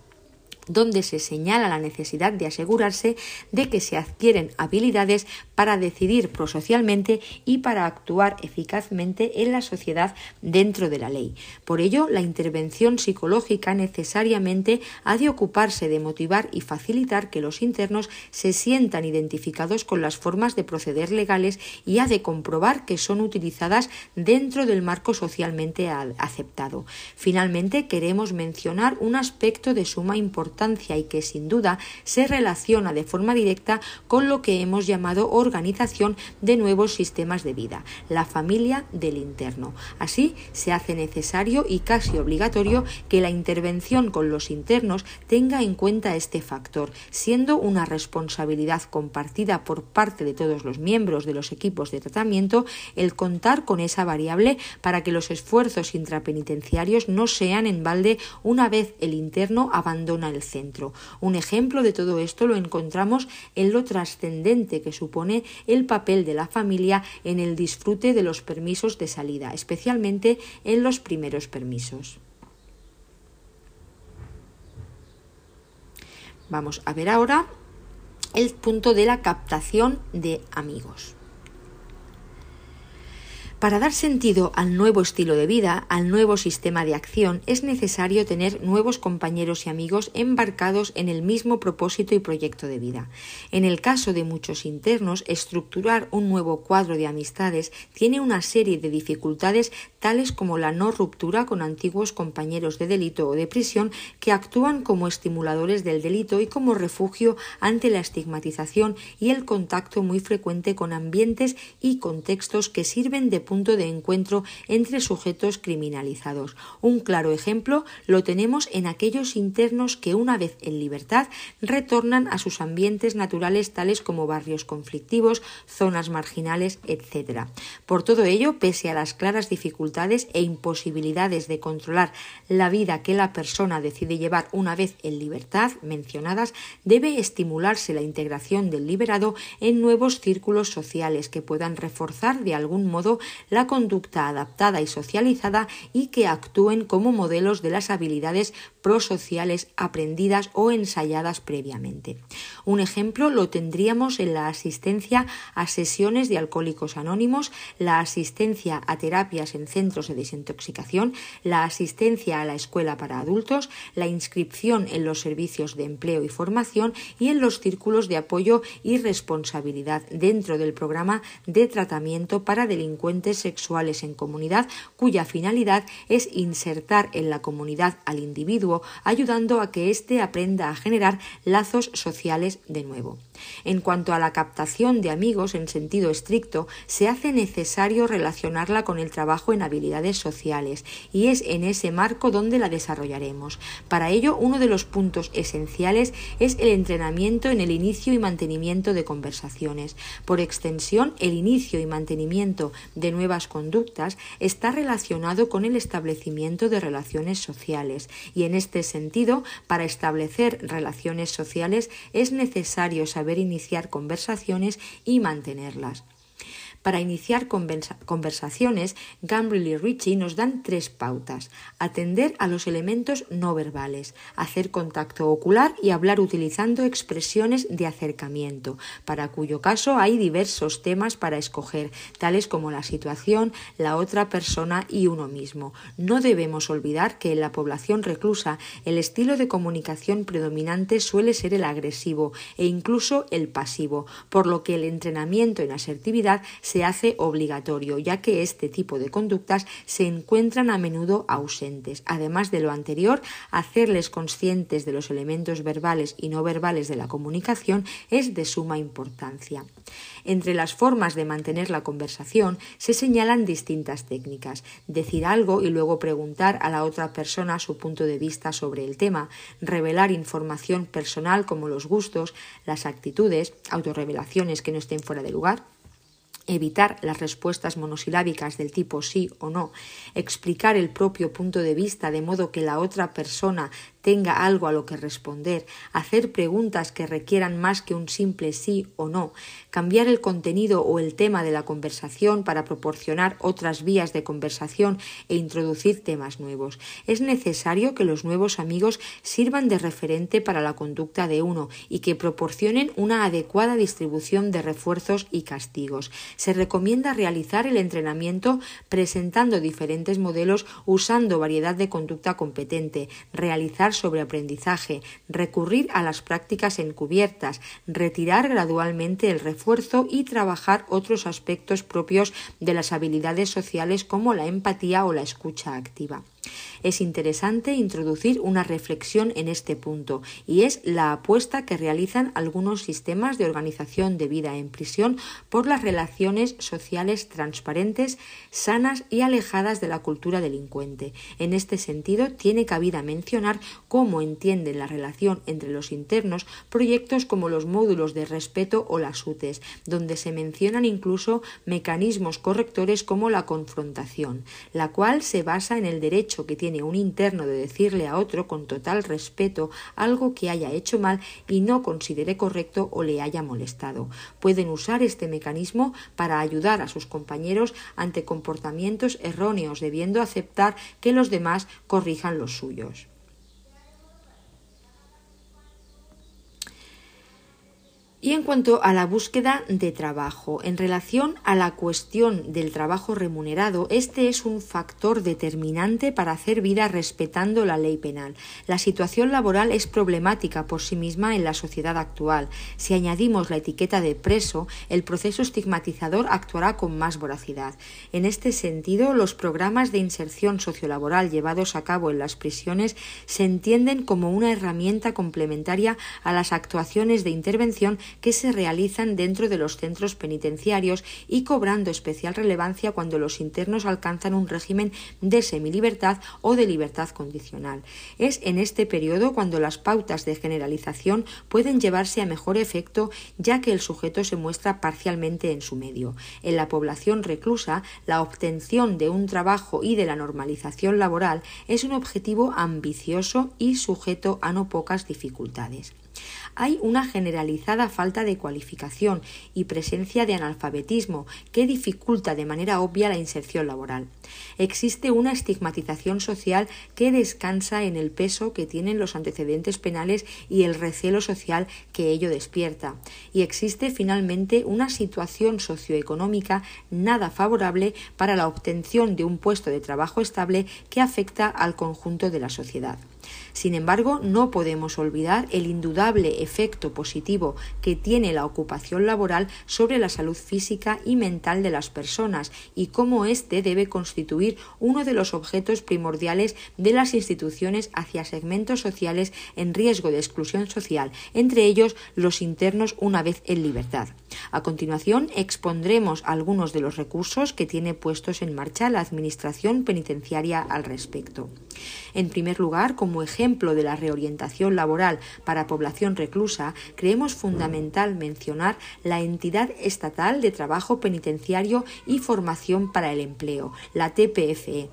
donde se señala la necesidad de asegurarse de que se adquieren habilidades para decidir prosocialmente y para actuar eficazmente en la sociedad dentro de la ley. Por ello, la intervención psicológica necesariamente ha de ocuparse de motivar y facilitar que los internos se sientan identificados con las formas de proceder legales y ha de comprobar que son utilizadas dentro del marco socialmente aceptado. Finalmente, queremos mencionar un aspecto de suma importancia y que sin duda se relaciona de forma directa con lo que hemos llamado organización de nuevos sistemas de vida, la familia del interno. Así se hace necesario y casi obligatorio que la intervención con los internos tenga en cuenta este factor, siendo una responsabilidad compartida por parte de todos los miembros de los equipos de tratamiento el contar con esa variable para que los esfuerzos intrapenitenciarios no sean en balde una vez el interno abandona el centro. Un ejemplo de todo esto lo encontramos en lo trascendente que supone el papel de la familia en el disfrute de los permisos de salida, especialmente en los primeros permisos. Vamos a ver ahora el punto de la captación de amigos. Para dar sentido al nuevo estilo de vida, al nuevo sistema de acción, es necesario tener nuevos compañeros y amigos embarcados en el mismo propósito y proyecto de vida. En el caso de muchos internos, estructurar un nuevo cuadro de amistades tiene una serie de dificultades tales como la no ruptura con antiguos compañeros de delito o de prisión que actúan como estimuladores del delito y como refugio ante la estigmatización y el contacto muy frecuente con ambientes y contextos que sirven de punto de encuentro entre sujetos criminalizados. Un claro ejemplo lo tenemos en aquellos internos que una vez en libertad retornan a sus ambientes naturales tales como barrios conflictivos, zonas marginales, etc. Por todo ello, pese a las claras dificultades e imposibilidades de controlar la vida que la persona decide llevar una vez en libertad mencionadas, debe estimularse la integración del liberado en nuevos círculos sociales que puedan reforzar de algún modo la conducta adaptada y socializada y que actúen como modelos de las habilidades prosociales aprendidas o ensayadas previamente. Un ejemplo lo tendríamos en la asistencia a sesiones de alcohólicos anónimos, la asistencia a terapias en centros de desintoxicación, la asistencia a la escuela para adultos, la inscripción en los servicios de empleo y formación y en los círculos de apoyo y responsabilidad dentro del programa de tratamiento para delincuentes sexuales en comunidad cuya finalidad es insertar en la comunidad al individuo ayudando a que éste aprenda a generar lazos sociales de nuevo. En cuanto a la captación de amigos en sentido estricto, se hace necesario relacionarla con el trabajo en habilidades sociales y es en ese marco donde la desarrollaremos. Para ello, uno de los puntos esenciales es el entrenamiento en el inicio y mantenimiento de conversaciones. Por extensión, el inicio y mantenimiento de nuevas conductas está relacionado con el establecimiento de relaciones sociales y en este sentido, para establecer relaciones sociales es necesario saber iniciar conversaciones y mantenerlas. Para iniciar conversaciones, Gambriel y Ritchie nos dan tres pautas. Atender a los elementos no verbales, hacer contacto ocular y hablar utilizando expresiones de acercamiento, para cuyo caso hay diversos temas para escoger, tales como la situación, la otra persona y uno mismo. No debemos olvidar que en la población reclusa el estilo de comunicación predominante suele ser el agresivo e incluso el pasivo, por lo que el entrenamiento en asertividad se hace obligatorio, ya que este tipo de conductas se encuentran a menudo ausentes. Además de lo anterior, hacerles conscientes de los elementos verbales y no verbales de la comunicación es de suma importancia. Entre las formas de mantener la conversación se señalan distintas técnicas. Decir algo y luego preguntar a la otra persona su punto de vista sobre el tema, revelar información personal como los gustos, las actitudes, autorrevelaciones que no estén fuera de lugar, evitar las respuestas monosilábicas del tipo sí o no, explicar el propio punto de vista de modo que la otra persona tenga algo a lo que responder, hacer preguntas que requieran más que un simple sí o no, cambiar el contenido o el tema de la conversación para proporcionar otras vías de conversación e introducir temas nuevos. Es necesario que los nuevos amigos sirvan de referente para la conducta de uno y que proporcionen una adecuada distribución de refuerzos y castigos. Se recomienda realizar el entrenamiento presentando diferentes modelos usando variedad de conducta competente, realizar sobre aprendizaje, recurrir a las prácticas encubiertas, retirar gradualmente el refuerzo y trabajar otros aspectos propios de las habilidades sociales como la empatía o la escucha activa. Es interesante introducir una reflexión en este punto y es la apuesta que realizan algunos sistemas de organización de vida en prisión por las relaciones sociales transparentes, sanas y alejadas de la cultura delincuente. En este sentido, tiene cabida mencionar cómo entienden la relación entre los internos proyectos como los módulos de respeto o las UTES, donde se mencionan incluso mecanismos correctores como la confrontación, la cual se basa en el derecho que tiene un interno de decirle a otro con total respeto algo que haya hecho mal y no considere correcto o le haya molestado. Pueden usar este mecanismo para ayudar a sus compañeros ante comportamientos erróneos, debiendo aceptar que los demás corrijan los suyos. Y en cuanto a la búsqueda de trabajo, en relación a la cuestión del trabajo remunerado, este es un factor determinante para hacer vida respetando la ley penal. La situación laboral es problemática por sí misma en la sociedad actual. Si añadimos la etiqueta de preso, el proceso estigmatizador actuará con más voracidad. En este sentido, los programas de inserción sociolaboral llevados a cabo en las prisiones se entienden como una herramienta complementaria a las actuaciones de intervención que se realizan dentro de los centros penitenciarios y cobrando especial relevancia cuando los internos alcanzan un régimen de semilibertad o de libertad condicional. Es en este periodo cuando las pautas de generalización pueden llevarse a mejor efecto ya que el sujeto se muestra parcialmente en su medio. En la población reclusa, la obtención de un trabajo y de la normalización laboral es un objetivo ambicioso y sujeto a no pocas dificultades hay una generalizada falta de cualificación y presencia de analfabetismo que dificulta de manera obvia la inserción laboral. Existe una estigmatización social que descansa en el peso que tienen los antecedentes penales y el recelo social que ello despierta. Y existe finalmente una situación socioeconómica nada favorable para la obtención de un puesto de trabajo estable que afecta al conjunto de la sociedad. Sin embargo, no podemos olvidar el indudable efecto positivo que tiene la ocupación laboral sobre la salud física y mental de las personas y cómo éste debe constituir uno de los objetos primordiales de las instituciones hacia segmentos sociales en riesgo de exclusión social, entre ellos los internos una vez en libertad. A continuación, expondremos algunos de los recursos que tiene puestos en marcha la Administración penitenciaria al respecto. En primer lugar, como ejemplo de la reorientación laboral para población reclusa, creemos fundamental mencionar la entidad estatal de trabajo penitenciario y formación para el empleo, la TPFE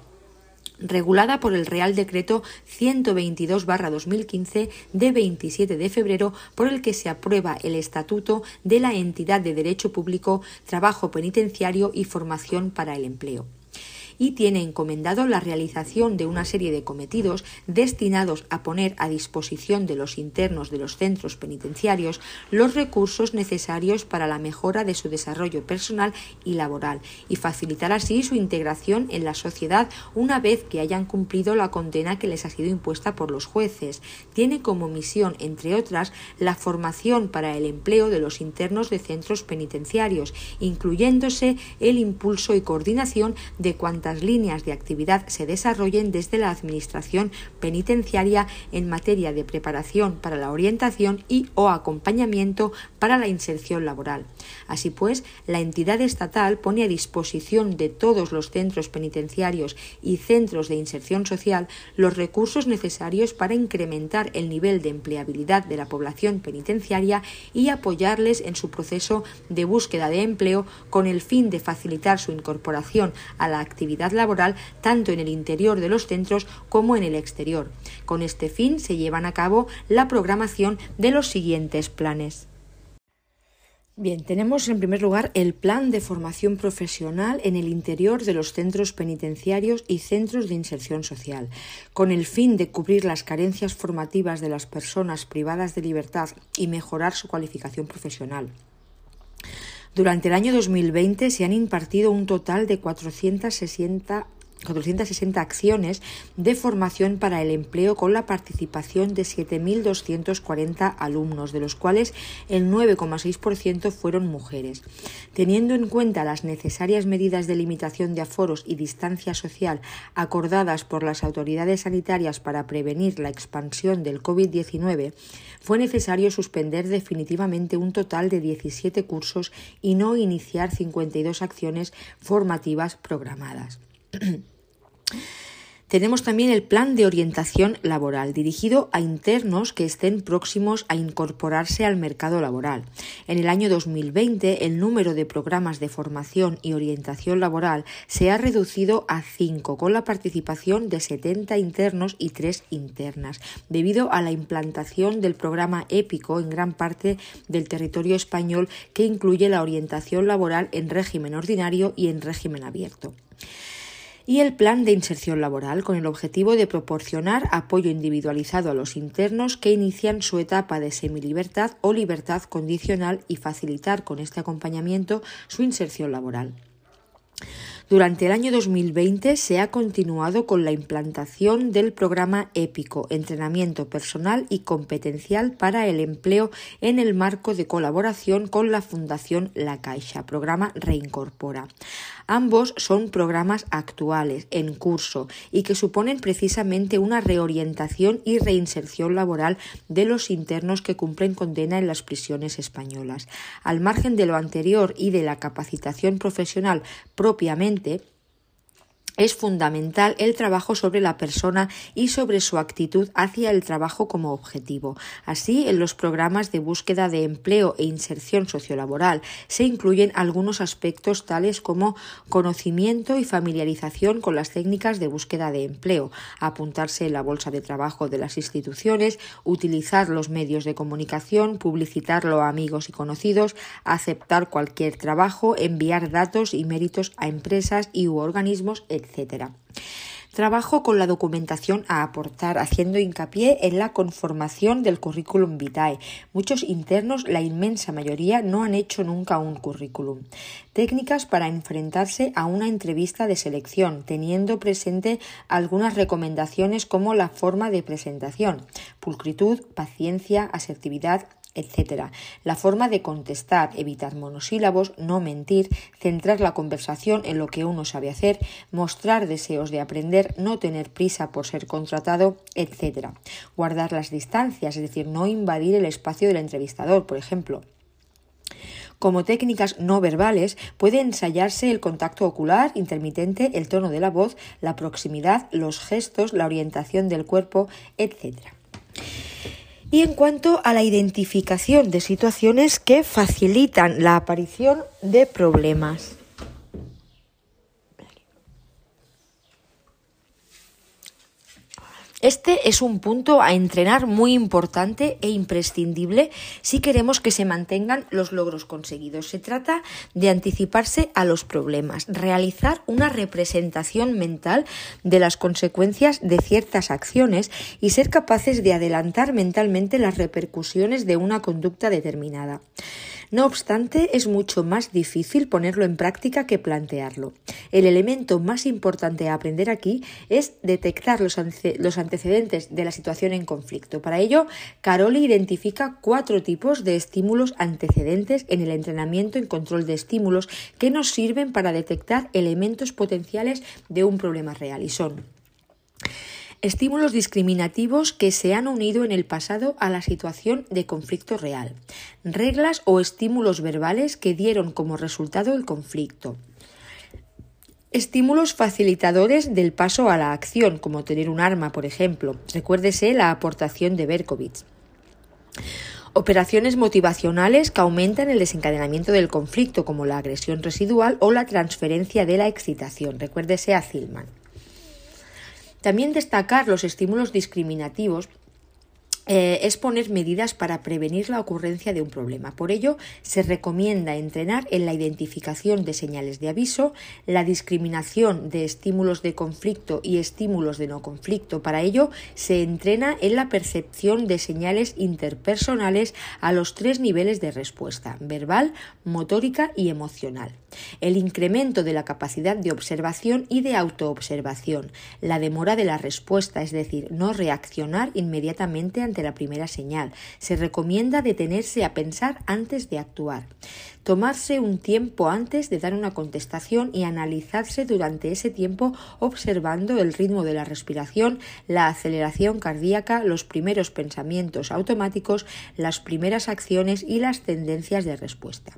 regulada por el Real Decreto 122-2015 de 27 de febrero, por el que se aprueba el Estatuto de la Entidad de Derecho Público, Trabajo Penitenciario y Formación para el Empleo y tiene encomendado la realización de una serie de cometidos destinados a poner a disposición de los internos de los centros penitenciarios los recursos necesarios para la mejora de su desarrollo personal y laboral y facilitar así su integración en la sociedad una vez que hayan cumplido la condena que les ha sido impuesta por los jueces. Tiene como misión, entre otras, la formación para el empleo de los internos de centros penitenciarios, incluyéndose el impulso y coordinación de cuantas líneas de actividad se desarrollen desde la Administración penitenciaria en materia de preparación para la orientación y o acompañamiento para la inserción laboral. Así pues, la entidad estatal pone a disposición de todos los centros penitenciarios y centros de inserción social los recursos necesarios para incrementar el nivel de empleabilidad de la población penitenciaria y apoyarles en su proceso de búsqueda de empleo con el fin de facilitar su incorporación a la actividad laboral tanto en el interior de los centros como en el exterior. Con este fin se llevan a cabo la programación de los siguientes planes. Bien, tenemos en primer lugar el plan de formación profesional en el interior de los centros penitenciarios y centros de inserción social, con el fin de cubrir las carencias formativas de las personas privadas de libertad y mejorar su cualificación profesional. Durante el año 2020 se han impartido un total de 460 460 acciones de formación para el empleo con la participación de 7.240 alumnos, de los cuales el 9,6% fueron mujeres. Teniendo en cuenta las necesarias medidas de limitación de aforos y distancia social acordadas por las autoridades sanitarias para prevenir la expansión del COVID-19, fue necesario suspender definitivamente un total de 17 cursos y no iniciar 52 acciones formativas programadas. <clears throat> Tenemos también el plan de orientación laboral dirigido a internos que estén próximos a incorporarse al mercado laboral. En el año 2020 el número de programas de formación y orientación laboral se ha reducido a 5 con la participación de 70 internos y 3 internas debido a la implantación del programa épico en gran parte del territorio español que incluye la orientación laboral en régimen ordinario y en régimen abierto y el plan de inserción laboral con el objetivo de proporcionar apoyo individualizado a los internos que inician su etapa de semilibertad o libertad condicional y facilitar con este acompañamiento su inserción laboral. Durante el año 2020 se ha continuado con la implantación del programa épico Entrenamiento Personal y Competencial para el Empleo en el marco de colaboración con la Fundación La Caixa, programa Reincorpora. Ambos son programas actuales, en curso, y que suponen precisamente una reorientación y reinserción laboral de los internos que cumplen condena en las prisiones españolas. Al margen de lo anterior y de la capacitación profesional propiamente, girdi. Es fundamental el trabajo sobre la persona y sobre su actitud hacia el trabajo como objetivo. Así, en los programas de búsqueda de empleo e inserción sociolaboral se incluyen algunos aspectos tales como conocimiento y familiarización con las técnicas de búsqueda de empleo, apuntarse en la bolsa de trabajo de las instituciones, utilizar los medios de comunicación, publicitarlo a amigos y conocidos, aceptar cualquier trabajo, enviar datos y méritos a empresas y u organismos. Trabajo con la documentación a aportar, haciendo hincapié en la conformación del currículum vitae. Muchos internos, la inmensa mayoría, no han hecho nunca un currículum. Técnicas para enfrentarse a una entrevista de selección, teniendo presente algunas recomendaciones como la forma de presentación, pulcritud, paciencia, asertividad, etc. La forma de contestar, evitar monosílabos, no mentir, centrar la conversación en lo que uno sabe hacer, mostrar deseos de aprender, no tener prisa por ser contratado, etc. Guardar las distancias, es decir, no invadir el espacio del entrevistador, por ejemplo. Como técnicas no verbales puede ensayarse el contacto ocular intermitente, el tono de la voz, la proximidad, los gestos, la orientación del cuerpo, etc. Y en cuanto a la identificación de situaciones que facilitan la aparición de problemas. Este es un punto a entrenar muy importante e imprescindible si queremos que se mantengan los logros conseguidos. Se trata de anticiparse a los problemas, realizar una representación mental de las consecuencias de ciertas acciones y ser capaces de adelantar mentalmente las repercusiones de una conducta determinada. No obstante, es mucho más difícil ponerlo en práctica que plantearlo. El elemento más importante a aprender aquí es detectar los, antecedentes de la situación en conflicto. Para ello, Caroli identifica cuatro tipos de estímulos antecedentes en el entrenamiento en control de estímulos que nos sirven para detectar elementos potenciales de un problema real y son estímulos discriminativos que se han unido en el pasado a la situación de conflicto real, reglas o estímulos verbales que dieron como resultado el conflicto, Estímulos facilitadores del paso a la acción, como tener un arma, por ejemplo. Recuérdese la aportación de Berkovitz. Operaciones motivacionales que aumentan el desencadenamiento del conflicto, como la agresión residual o la transferencia de la excitación. Recuérdese a Zillman. También destacar los estímulos discriminativos eh, es poner medidas para prevenir la ocurrencia de un problema. Por ello, se recomienda entrenar en la identificación de señales de aviso, la discriminación de estímulos de conflicto y estímulos de no conflicto. Para ello, se entrena en la percepción de señales interpersonales a los tres niveles de respuesta, verbal, motórica y emocional. El incremento de la capacidad de observación y de autoobservación, la demora de la respuesta, es decir, no reaccionar inmediatamente ante la primera señal. Se recomienda detenerse a pensar antes de actuar. Tomarse un tiempo antes de dar una contestación y analizarse durante ese tiempo observando el ritmo de la respiración, la aceleración cardíaca, los primeros pensamientos automáticos, las primeras acciones y las tendencias de respuesta.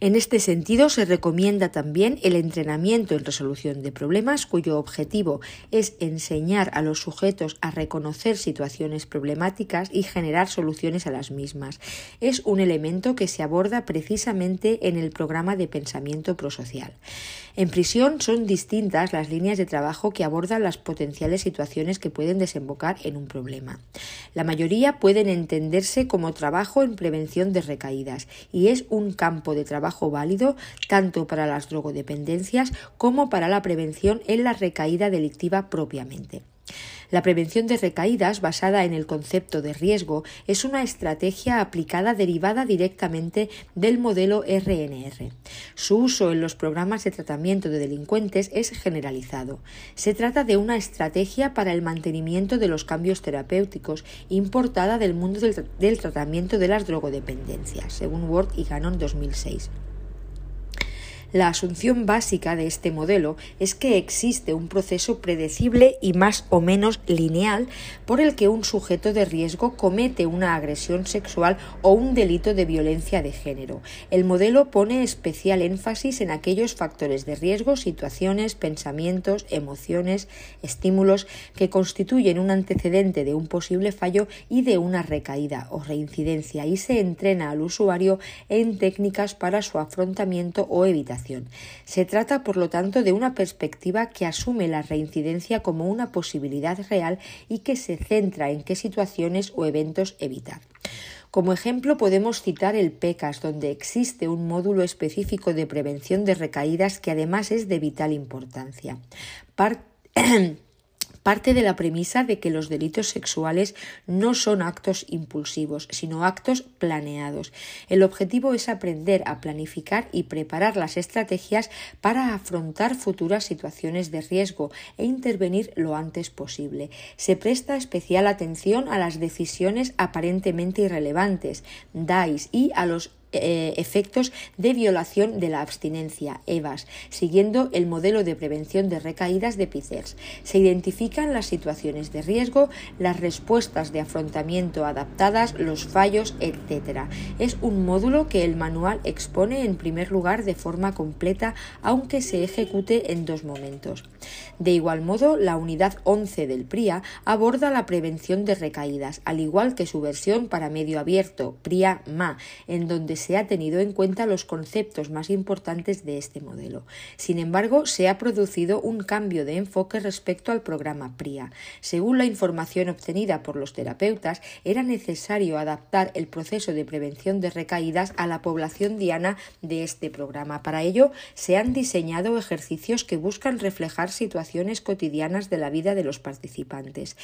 En este sentido, se recomienda también el entrenamiento en resolución de problemas, cuyo objetivo es enseñar a los sujetos a reconocer situaciones problemáticas y generar soluciones a las mismas. Es un elemento que se aborda precisamente en el programa de pensamiento prosocial. En prisión son distintas las líneas de trabajo que abordan las potenciales situaciones que pueden desembocar en un problema. La mayoría pueden entenderse como trabajo en prevención de recaídas y es un campo de trabajo válido tanto para las drogodependencias como para la prevención en la recaída delictiva propiamente. La prevención de recaídas basada en el concepto de riesgo es una estrategia aplicada derivada directamente del modelo RNR. Su uso en los programas de tratamiento de delincuentes es generalizado. Se trata de una estrategia para el mantenimiento de los cambios terapéuticos importada del mundo del, tratamiento de las drogodependencias, según Ward y Gannon 2006. La asunción básica de este modelo es que existe un proceso predecible y más o menos lineal por el que un sujeto de riesgo comete una agresión sexual o un delito de violencia de género. El modelo pone especial énfasis en aquellos factores de riesgo, situaciones, pensamientos, emociones, estímulos que constituyen un antecedente de un posible fallo y de una recaída o reincidencia y se entrena al usuario en técnicas para su afrontamiento o evitación. Se trata, por lo tanto, de una perspectiva que asume la reincidencia como una posibilidad real y que se centra en qué situaciones o eventos evitar. Como ejemplo podemos citar el PECAS, donde existe un módulo específico de prevención de recaídas que además es de vital importancia. <clears throat> parte de la premisa de que los delitos sexuales no son actos impulsivos, sino actos planeados. El objetivo es aprender a planificar y preparar las estrategias para afrontar futuras situaciones de riesgo e intervenir lo antes posible. Se presta especial atención a las decisiones aparentemente irrelevantes, DICE, y a los eh, efectos de violación de la abstinencia, EVAS, siguiendo el modelo de prevención de recaídas de PICERS. Se identifican las situaciones de riesgo, las respuestas de afrontamiento adaptadas, los fallos, etc. Es un módulo que el manual expone en primer lugar de forma completa, aunque se ejecute en dos momentos. De igual modo, la unidad 11 del PRIA aborda la prevención de recaídas, al igual que su versión para medio abierto, PRIA-MA, en donde se ha tenido en cuenta los conceptos más importantes de este modelo. Sin embargo, se ha producido un cambio de enfoque respecto al programa PRIA. Según la información obtenida por los terapeutas, era necesario adaptar el proceso de prevención de recaídas a la población diana de este programa. Para ello, se han diseñado ejercicios que buscan reflejar situaciones cotidianas de la vida de los participantes.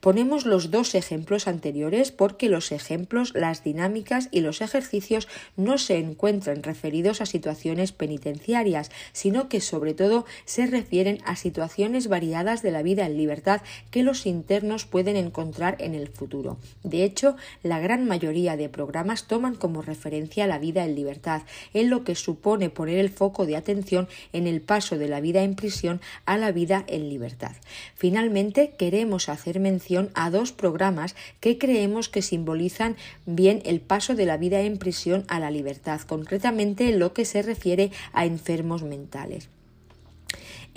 Ponemos los dos ejemplos anteriores porque los ejemplos, las dinámicas y los ejercicios no se encuentran referidos a situaciones penitenciarias, sino que sobre todo se refieren a situaciones variadas de la vida en libertad que los internos pueden encontrar en el futuro. De hecho, la gran mayoría de programas toman como referencia la vida en libertad, en lo que supone poner el foco de atención en el paso de la vida en prisión a la vida en libertad. Finalmente, queremos hacer mención a dos programas que creemos que simbolizan bien el paso de la vida en prisión a la libertad, concretamente en lo que se refiere a enfermos mentales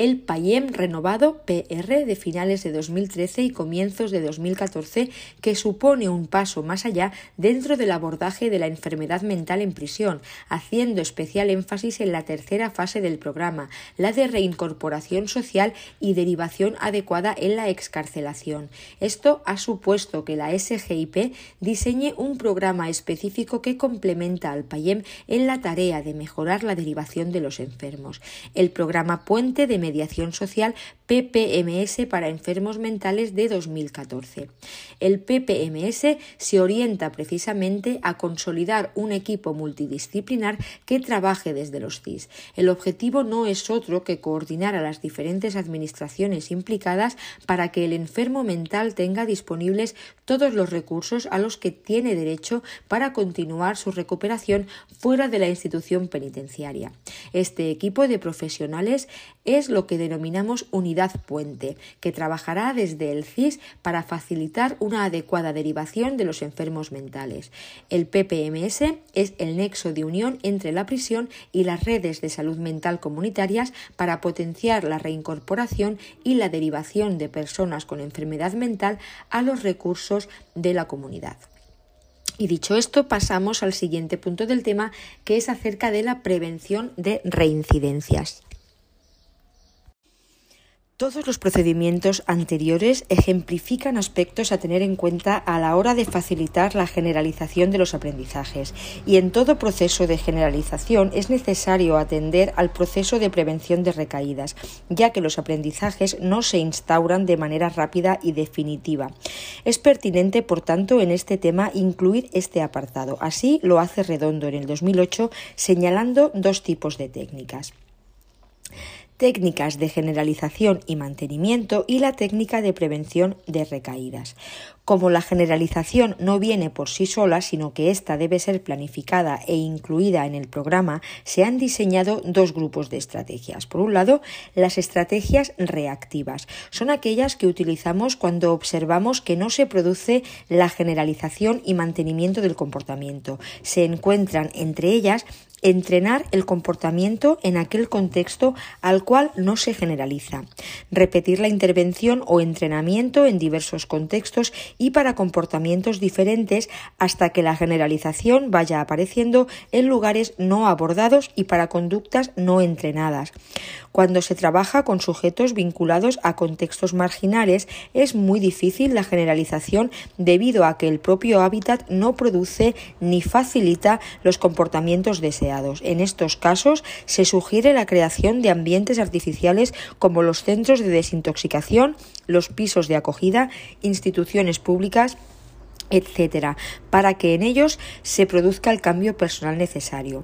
el PAYEM renovado PR de finales de 2013 y comienzos de 2014, que supone un paso más allá dentro del abordaje de la enfermedad mental en prisión, haciendo especial énfasis en la tercera fase del programa, la de reincorporación social y derivación adecuada en la excarcelación. Esto ha supuesto que la SGIP diseñe un programa específico que complementa al PAYEM en la tarea de mejorar la derivación de los enfermos. El programa Puente de Mediación Social PPMS para enfermos mentales de 2014. El PPMS se orienta precisamente a consolidar un equipo multidisciplinar que trabaje desde los CIS. El objetivo no es otro que coordinar a las diferentes administraciones implicadas para que el enfermo mental tenga disponibles todos los recursos a los que tiene derecho para continuar su recuperación fuera de la institución penitenciaria. Este equipo de profesionales es lo que denominamos unidad puente, que trabajará desde el CIS para facilitar una adecuada derivación de los enfermos mentales. El PPMS es el nexo de unión entre la prisión y las redes de salud mental comunitarias para potenciar la reincorporación y la derivación de personas con enfermedad mental a los recursos de la comunidad. Y dicho esto, pasamos al siguiente punto del tema, que es acerca de la prevención de reincidencias. Todos los procedimientos anteriores ejemplifican aspectos a tener en cuenta a la hora de facilitar la generalización de los aprendizajes y en todo proceso de generalización es necesario atender al proceso de prevención de recaídas, ya que los aprendizajes no se instauran de manera rápida y definitiva. Es pertinente, por tanto, en este tema incluir este apartado. Así lo hace Redondo en el 2008 señalando dos tipos de técnicas técnicas de generalización y mantenimiento y la técnica de prevención de recaídas. Como la generalización no viene por sí sola, sino que ésta debe ser planificada e incluida en el programa, se han diseñado dos grupos de estrategias. Por un lado, las estrategias reactivas. Son aquellas que utilizamos cuando observamos que no se produce la generalización y mantenimiento del comportamiento. Se encuentran entre ellas entrenar el comportamiento en aquel contexto al cual no se generaliza, repetir la intervención o entrenamiento en diversos contextos y para comportamientos diferentes hasta que la generalización vaya apareciendo en lugares no abordados y para conductas no entrenadas. Cuando se trabaja con sujetos vinculados a contextos marginales, es muy difícil la generalización debido a que el propio hábitat no produce ni facilita los comportamientos deseados. En estos casos, se sugiere la creación de ambientes artificiales como los centros de desintoxicación, los pisos de acogida, instituciones públicas, etcétera, para que en ellos se produzca el cambio personal necesario.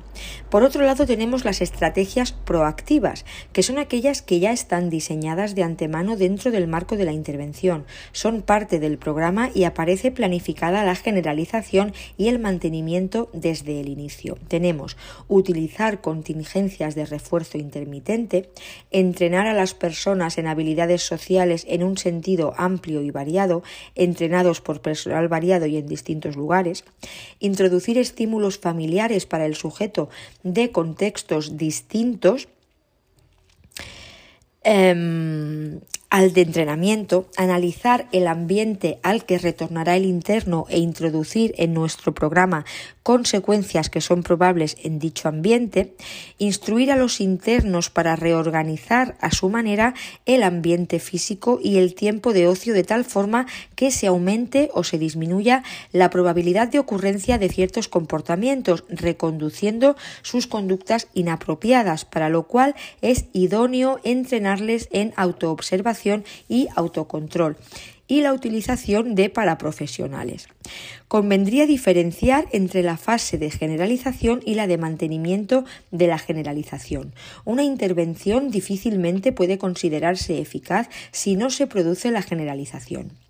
Por otro lado, tenemos las estrategias proactivas, que son aquellas que ya están diseñadas de antemano dentro del marco de la intervención, son parte del programa y aparece planificada la generalización y el mantenimiento desde el inicio. Tenemos utilizar contingencias de refuerzo intermitente, entrenar a las personas en habilidades sociales en un sentido amplio y variado, entrenados por personal variado y en distintos lugares, introducir estímulos familiares para el sujeto de contextos distintos, em, al de entrenamiento, analizar el ambiente al que retornará el interno e introducir en nuestro programa consecuencias que son probables en dicho ambiente, instruir a los internos para reorganizar a su manera el ambiente físico y el tiempo de ocio de tal forma que se aumente o se disminuya la probabilidad de ocurrencia de ciertos comportamientos, reconduciendo sus conductas inapropiadas, para lo cual es idóneo entrenarles en autoobservación y autocontrol y la utilización de paraprofesionales. Convendría diferenciar entre la fase de generalización y la de mantenimiento de la generalización. Una intervención difícilmente puede considerarse eficaz si no se produce la generalización.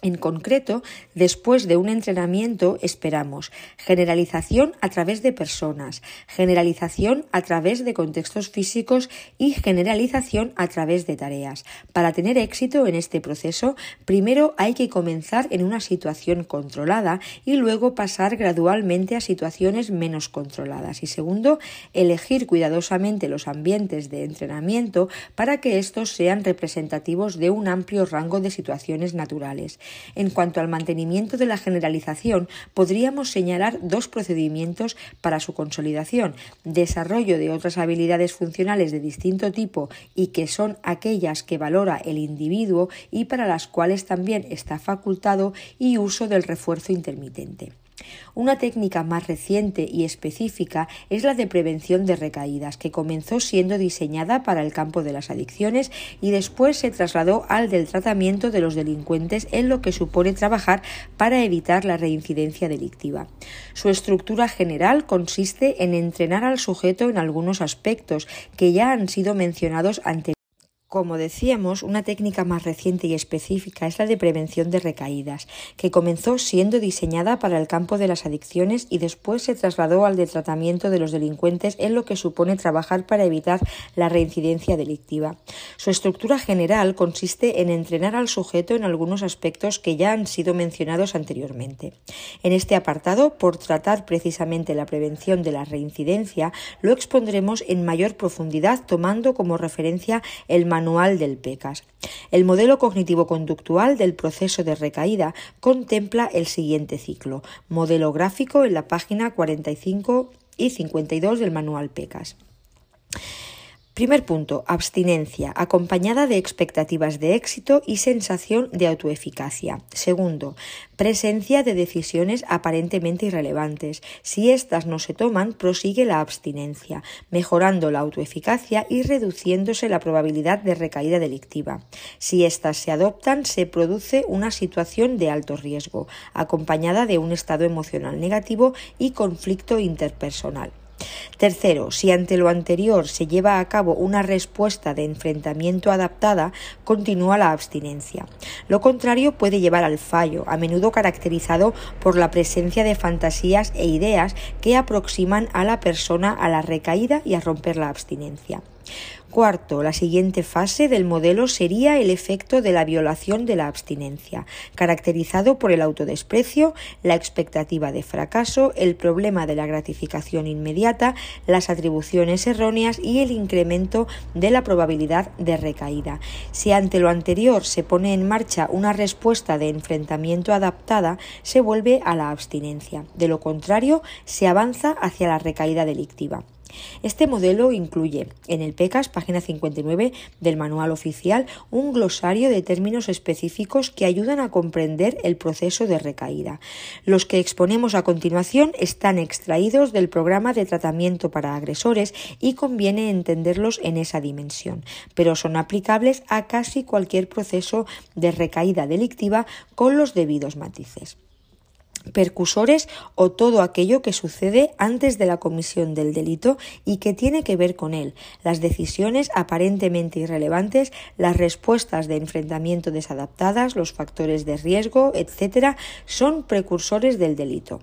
En concreto, después de un entrenamiento esperamos generalización a través de personas, generalización a través de contextos físicos y generalización a través de tareas. Para tener éxito en este proceso, primero hay que comenzar en una situación controlada y luego pasar gradualmente a situaciones menos controladas. Y segundo, elegir cuidadosamente los ambientes de entrenamiento para que estos sean representativos de un amplio rango de situaciones naturales. En cuanto al mantenimiento de la generalización, podríamos señalar dos procedimientos para su consolidación. Desarrollo de otras habilidades funcionales de distinto tipo y que son aquellas que valora el individuo y para las cuales también está facultado y uso del refuerzo intermitente. Una técnica más reciente y específica es la de prevención de recaídas, que comenzó siendo diseñada para el campo de las adicciones y después se trasladó al del tratamiento de los delincuentes en lo que supone trabajar para evitar la reincidencia delictiva. Su estructura general consiste en entrenar al sujeto en algunos aspectos que ya han sido mencionados anteriormente como decíamos, una técnica más reciente y específica es la de prevención de recaídas, que comenzó siendo diseñada para el campo de las adicciones y después se trasladó al de tratamiento de los delincuentes en lo que supone trabajar para evitar la reincidencia delictiva. Su estructura general consiste en entrenar al sujeto en algunos aspectos que ya han sido mencionados anteriormente. En este apartado, por tratar precisamente la prevención de la reincidencia, lo expondremos en mayor profundidad tomando como referencia el Manual del PECAS. El modelo cognitivo-conductual del proceso de recaída contempla el siguiente ciclo, modelo gráfico en la página 45 y 52 del Manual PECAS. Primer punto, abstinencia, acompañada de expectativas de éxito y sensación de autoeficacia. Segundo, presencia de decisiones aparentemente irrelevantes. Si éstas no se toman, prosigue la abstinencia, mejorando la autoeficacia y reduciéndose la probabilidad de recaída delictiva. Si éstas se adoptan, se produce una situación de alto riesgo, acompañada de un estado emocional negativo y conflicto interpersonal. Tercero, si ante lo anterior se lleva a cabo una respuesta de enfrentamiento adaptada, continúa la abstinencia. Lo contrario puede llevar al fallo, a menudo caracterizado por la presencia de fantasías e ideas que aproximan a la persona a la recaída y a romper la abstinencia. Cuarto, la siguiente fase del modelo sería el efecto de la violación de la abstinencia, caracterizado por el autodesprecio, la expectativa de fracaso, el problema de la gratificación inmediata, las atribuciones erróneas y el incremento de la probabilidad de recaída. Si ante lo anterior se pone en marcha una respuesta de enfrentamiento adaptada, se vuelve a la abstinencia. De lo contrario, se avanza hacia la recaída delictiva. Este modelo incluye en el PECAS, página 59 del manual oficial, un glosario de términos específicos que ayudan a comprender el proceso de recaída. Los que exponemos a continuación están extraídos del programa de tratamiento para agresores y conviene entenderlos en esa dimensión, pero son aplicables a casi cualquier proceso de recaída delictiva con los debidos matices percusores o todo aquello que sucede antes de la comisión del delito y que tiene que ver con él, las decisiones aparentemente irrelevantes, las respuestas de enfrentamiento desadaptadas, los factores de riesgo, etc., son precursores del delito.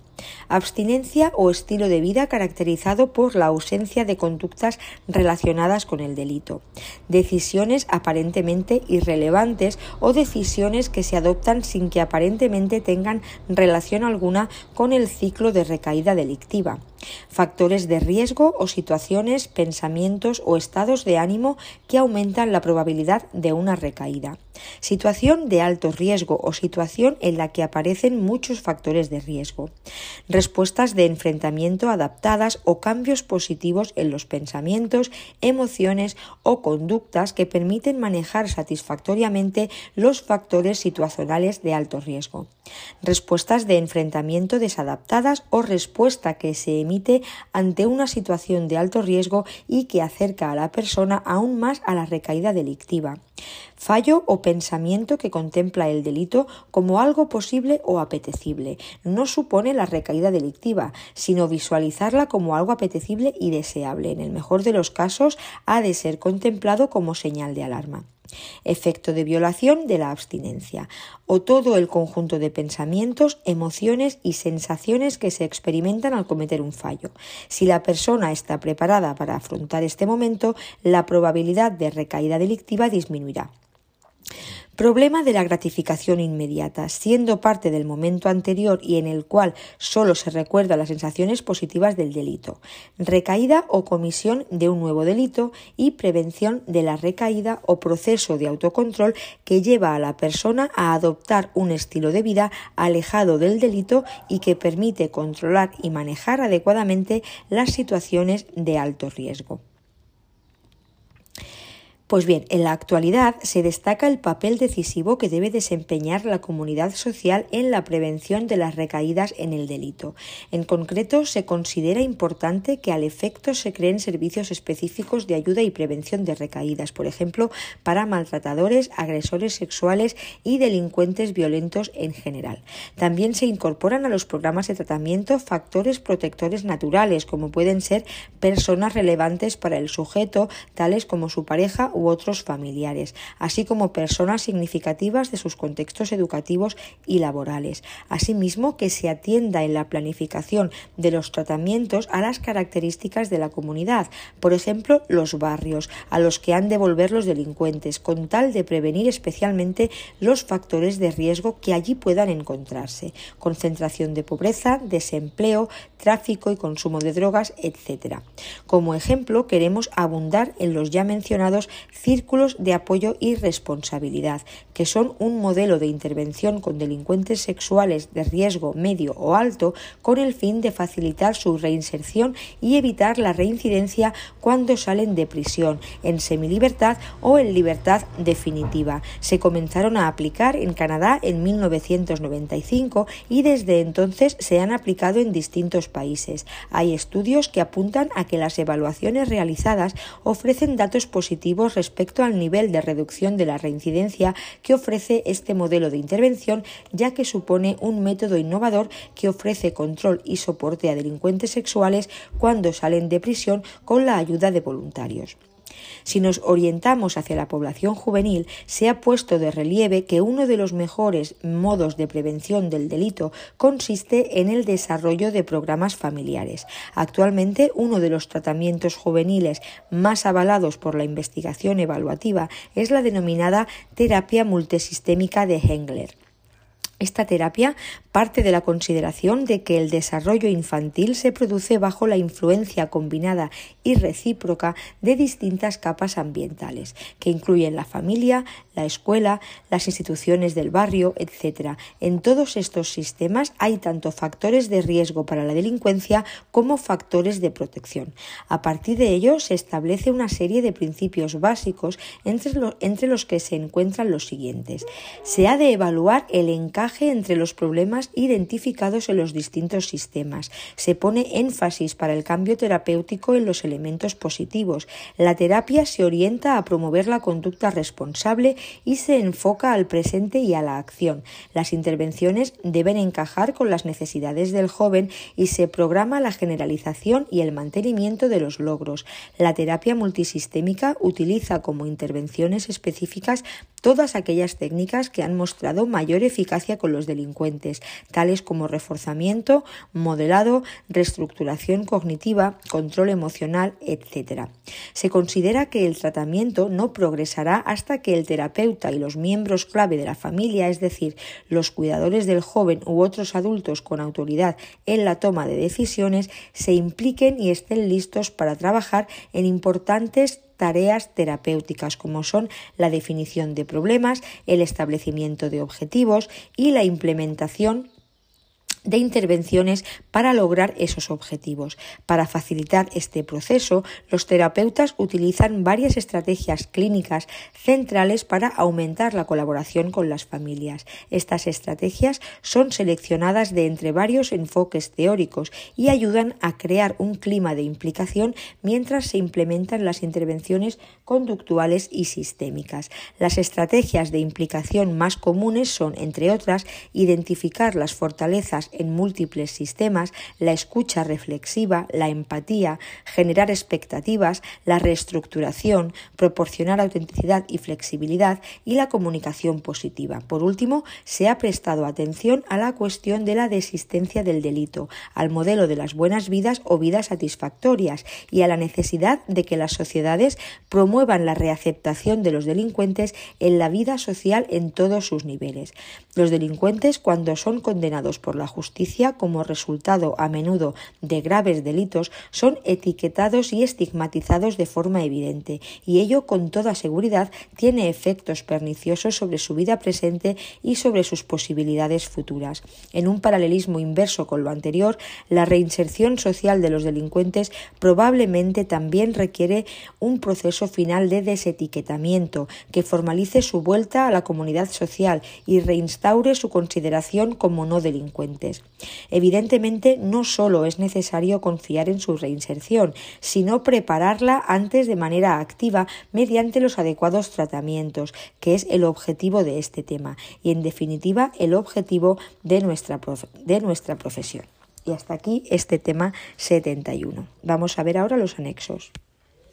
Abstinencia o estilo de vida caracterizado por la ausencia de conductas relacionadas con el delito. Decisiones aparentemente irrelevantes o decisiones que se adoptan sin que aparentemente tengan relación alguna con el ciclo de recaída delictiva factores de riesgo o situaciones, pensamientos o estados de ánimo que aumentan la probabilidad de una recaída. Situación de alto riesgo o situación en la que aparecen muchos factores de riesgo. Respuestas de enfrentamiento adaptadas o cambios positivos en los pensamientos, emociones o conductas que permiten manejar satisfactoriamente los factores situacionales de alto riesgo. Respuestas de enfrentamiento desadaptadas o respuesta que se emite ante una situación de alto riesgo y que acerca a la persona aún más a la recaída delictiva. Fallo o pensamiento que contempla el delito como algo posible o apetecible. No supone la recaída delictiva, sino visualizarla como algo apetecible y deseable. En el mejor de los casos, ha de ser contemplado como señal de alarma efecto de violación de la abstinencia, o todo el conjunto de pensamientos, emociones y sensaciones que se experimentan al cometer un fallo. Si la persona está preparada para afrontar este momento, la probabilidad de recaída delictiva disminuirá. Problema de la gratificación inmediata, siendo parte del momento anterior y en el cual solo se recuerda las sensaciones positivas del delito. Recaída o comisión de un nuevo delito y prevención de la recaída o proceso de autocontrol que lleva a la persona a adoptar un estilo de vida alejado del delito y que permite controlar y manejar adecuadamente las situaciones de alto riesgo. Pues bien, en la actualidad se destaca el papel decisivo que debe desempeñar la comunidad social en la prevención de las recaídas en el delito. En concreto, se considera importante que al efecto se creen servicios específicos de ayuda y prevención de recaídas, por ejemplo, para maltratadores, agresores sexuales y delincuentes violentos en general. También se incorporan a los programas de tratamiento factores protectores naturales, como pueden ser personas relevantes para el sujeto, tales como su pareja u otros familiares, así como personas significativas de sus contextos educativos y laborales. Asimismo, que se atienda en la planificación de los tratamientos a las características de la comunidad, por ejemplo, los barrios, a los que han de volver los delincuentes, con tal de prevenir especialmente los factores de riesgo que allí puedan encontrarse, concentración de pobreza, desempleo, tráfico y consumo de drogas, etc. Como ejemplo, queremos abundar en los ya mencionados círculos de apoyo y responsabilidad, que son un modelo de intervención con delincuentes sexuales de riesgo medio o alto con el fin de facilitar su reinserción y evitar la reincidencia cuando salen de prisión, en semilibertad o en libertad definitiva. Se comenzaron a aplicar en Canadá en 1995 y desde entonces se han aplicado en distintos países. Hay estudios que apuntan a que las evaluaciones realizadas ofrecen datos positivos respecto al nivel de reducción de la reincidencia que ofrece este modelo de intervención, ya que supone un método innovador que ofrece control y soporte a delincuentes sexuales cuando salen de prisión con la ayuda de voluntarios. Si nos orientamos hacia la población juvenil, se ha puesto de relieve que uno de los mejores modos de prevención del delito consiste en el desarrollo de programas familiares. Actualmente, uno de los tratamientos juveniles más avalados por la investigación evaluativa es la denominada terapia multisistémica de Hengler. Esta terapia parte de la consideración de que el desarrollo infantil se produce bajo la influencia combinada y recíproca de distintas capas ambientales, que incluyen la familia, la escuela, las instituciones del barrio, etc. En todos estos sistemas hay tanto factores de riesgo para la delincuencia como factores de protección. A partir de ello se establece una serie de principios básicos entre, los que se encuentran los siguientes. Se ha de evaluar el encaje entre los problemas identificados en los distintos sistemas. Se pone énfasis para el cambio terapéutico en los elementos positivos. La terapia se orienta a promover la conducta responsable y se enfoca al presente y a la acción. Las intervenciones deben encajar con las necesidades del joven y se programa la generalización y el mantenimiento de los logros. La terapia multisistémica utiliza como intervenciones específicas todas aquellas técnicas que han mostrado mayor eficacia con los delincuentes, tales como reforzamiento, modelado, reestructuración cognitiva, control emocional, etc. Se considera que el tratamiento no progresará hasta que el terapeuta y los miembros clave de la familia, es decir, los cuidadores del joven u otros adultos con autoridad en la toma de decisiones, se impliquen y estén listos para trabajar en importantes tareas terapéuticas como son la definición de problemas, el establecimiento de objetivos y la implementación de intervenciones para lograr esos objetivos. Para facilitar este proceso, los terapeutas utilizan varias estrategias clínicas centrales para aumentar la colaboración con las familias. Estas estrategias son seleccionadas de entre varios enfoques teóricos y ayudan a crear un clima de implicación mientras se implementan las intervenciones conductuales y sistémicas. Las estrategias de implicación más comunes son, entre otras, identificar las fortalezas en múltiples sistemas, la escucha reflexiva, la empatía, generar expectativas, la reestructuración, proporcionar autenticidad y flexibilidad y la comunicación positiva. Por último, se ha prestado atención a la cuestión de la desistencia del delito, al modelo de las buenas vidas o vidas satisfactorias y a la necesidad de que las sociedades promuevan la reaceptación de los delincuentes en la vida social en todos sus niveles. Los delincuentes, cuando son condenados por la justicia, como resultado a menudo de graves delitos son etiquetados y estigmatizados de forma evidente y ello con toda seguridad tiene efectos perniciosos sobre su vida presente y sobre sus posibilidades futuras. En un paralelismo inverso con lo anterior, la reinserción social de los delincuentes probablemente también requiere un proceso final de desetiquetamiento que formalice su vuelta a la comunidad social y reinstaure su consideración como no Evidentemente, no solo es necesario confiar en su reinserción, sino prepararla antes de manera activa mediante los adecuados tratamientos, que es el objetivo de este tema y, en definitiva, el objetivo de nuestra, de nuestra profesión. Y hasta aquí este tema 71. Vamos a ver ahora los anexos.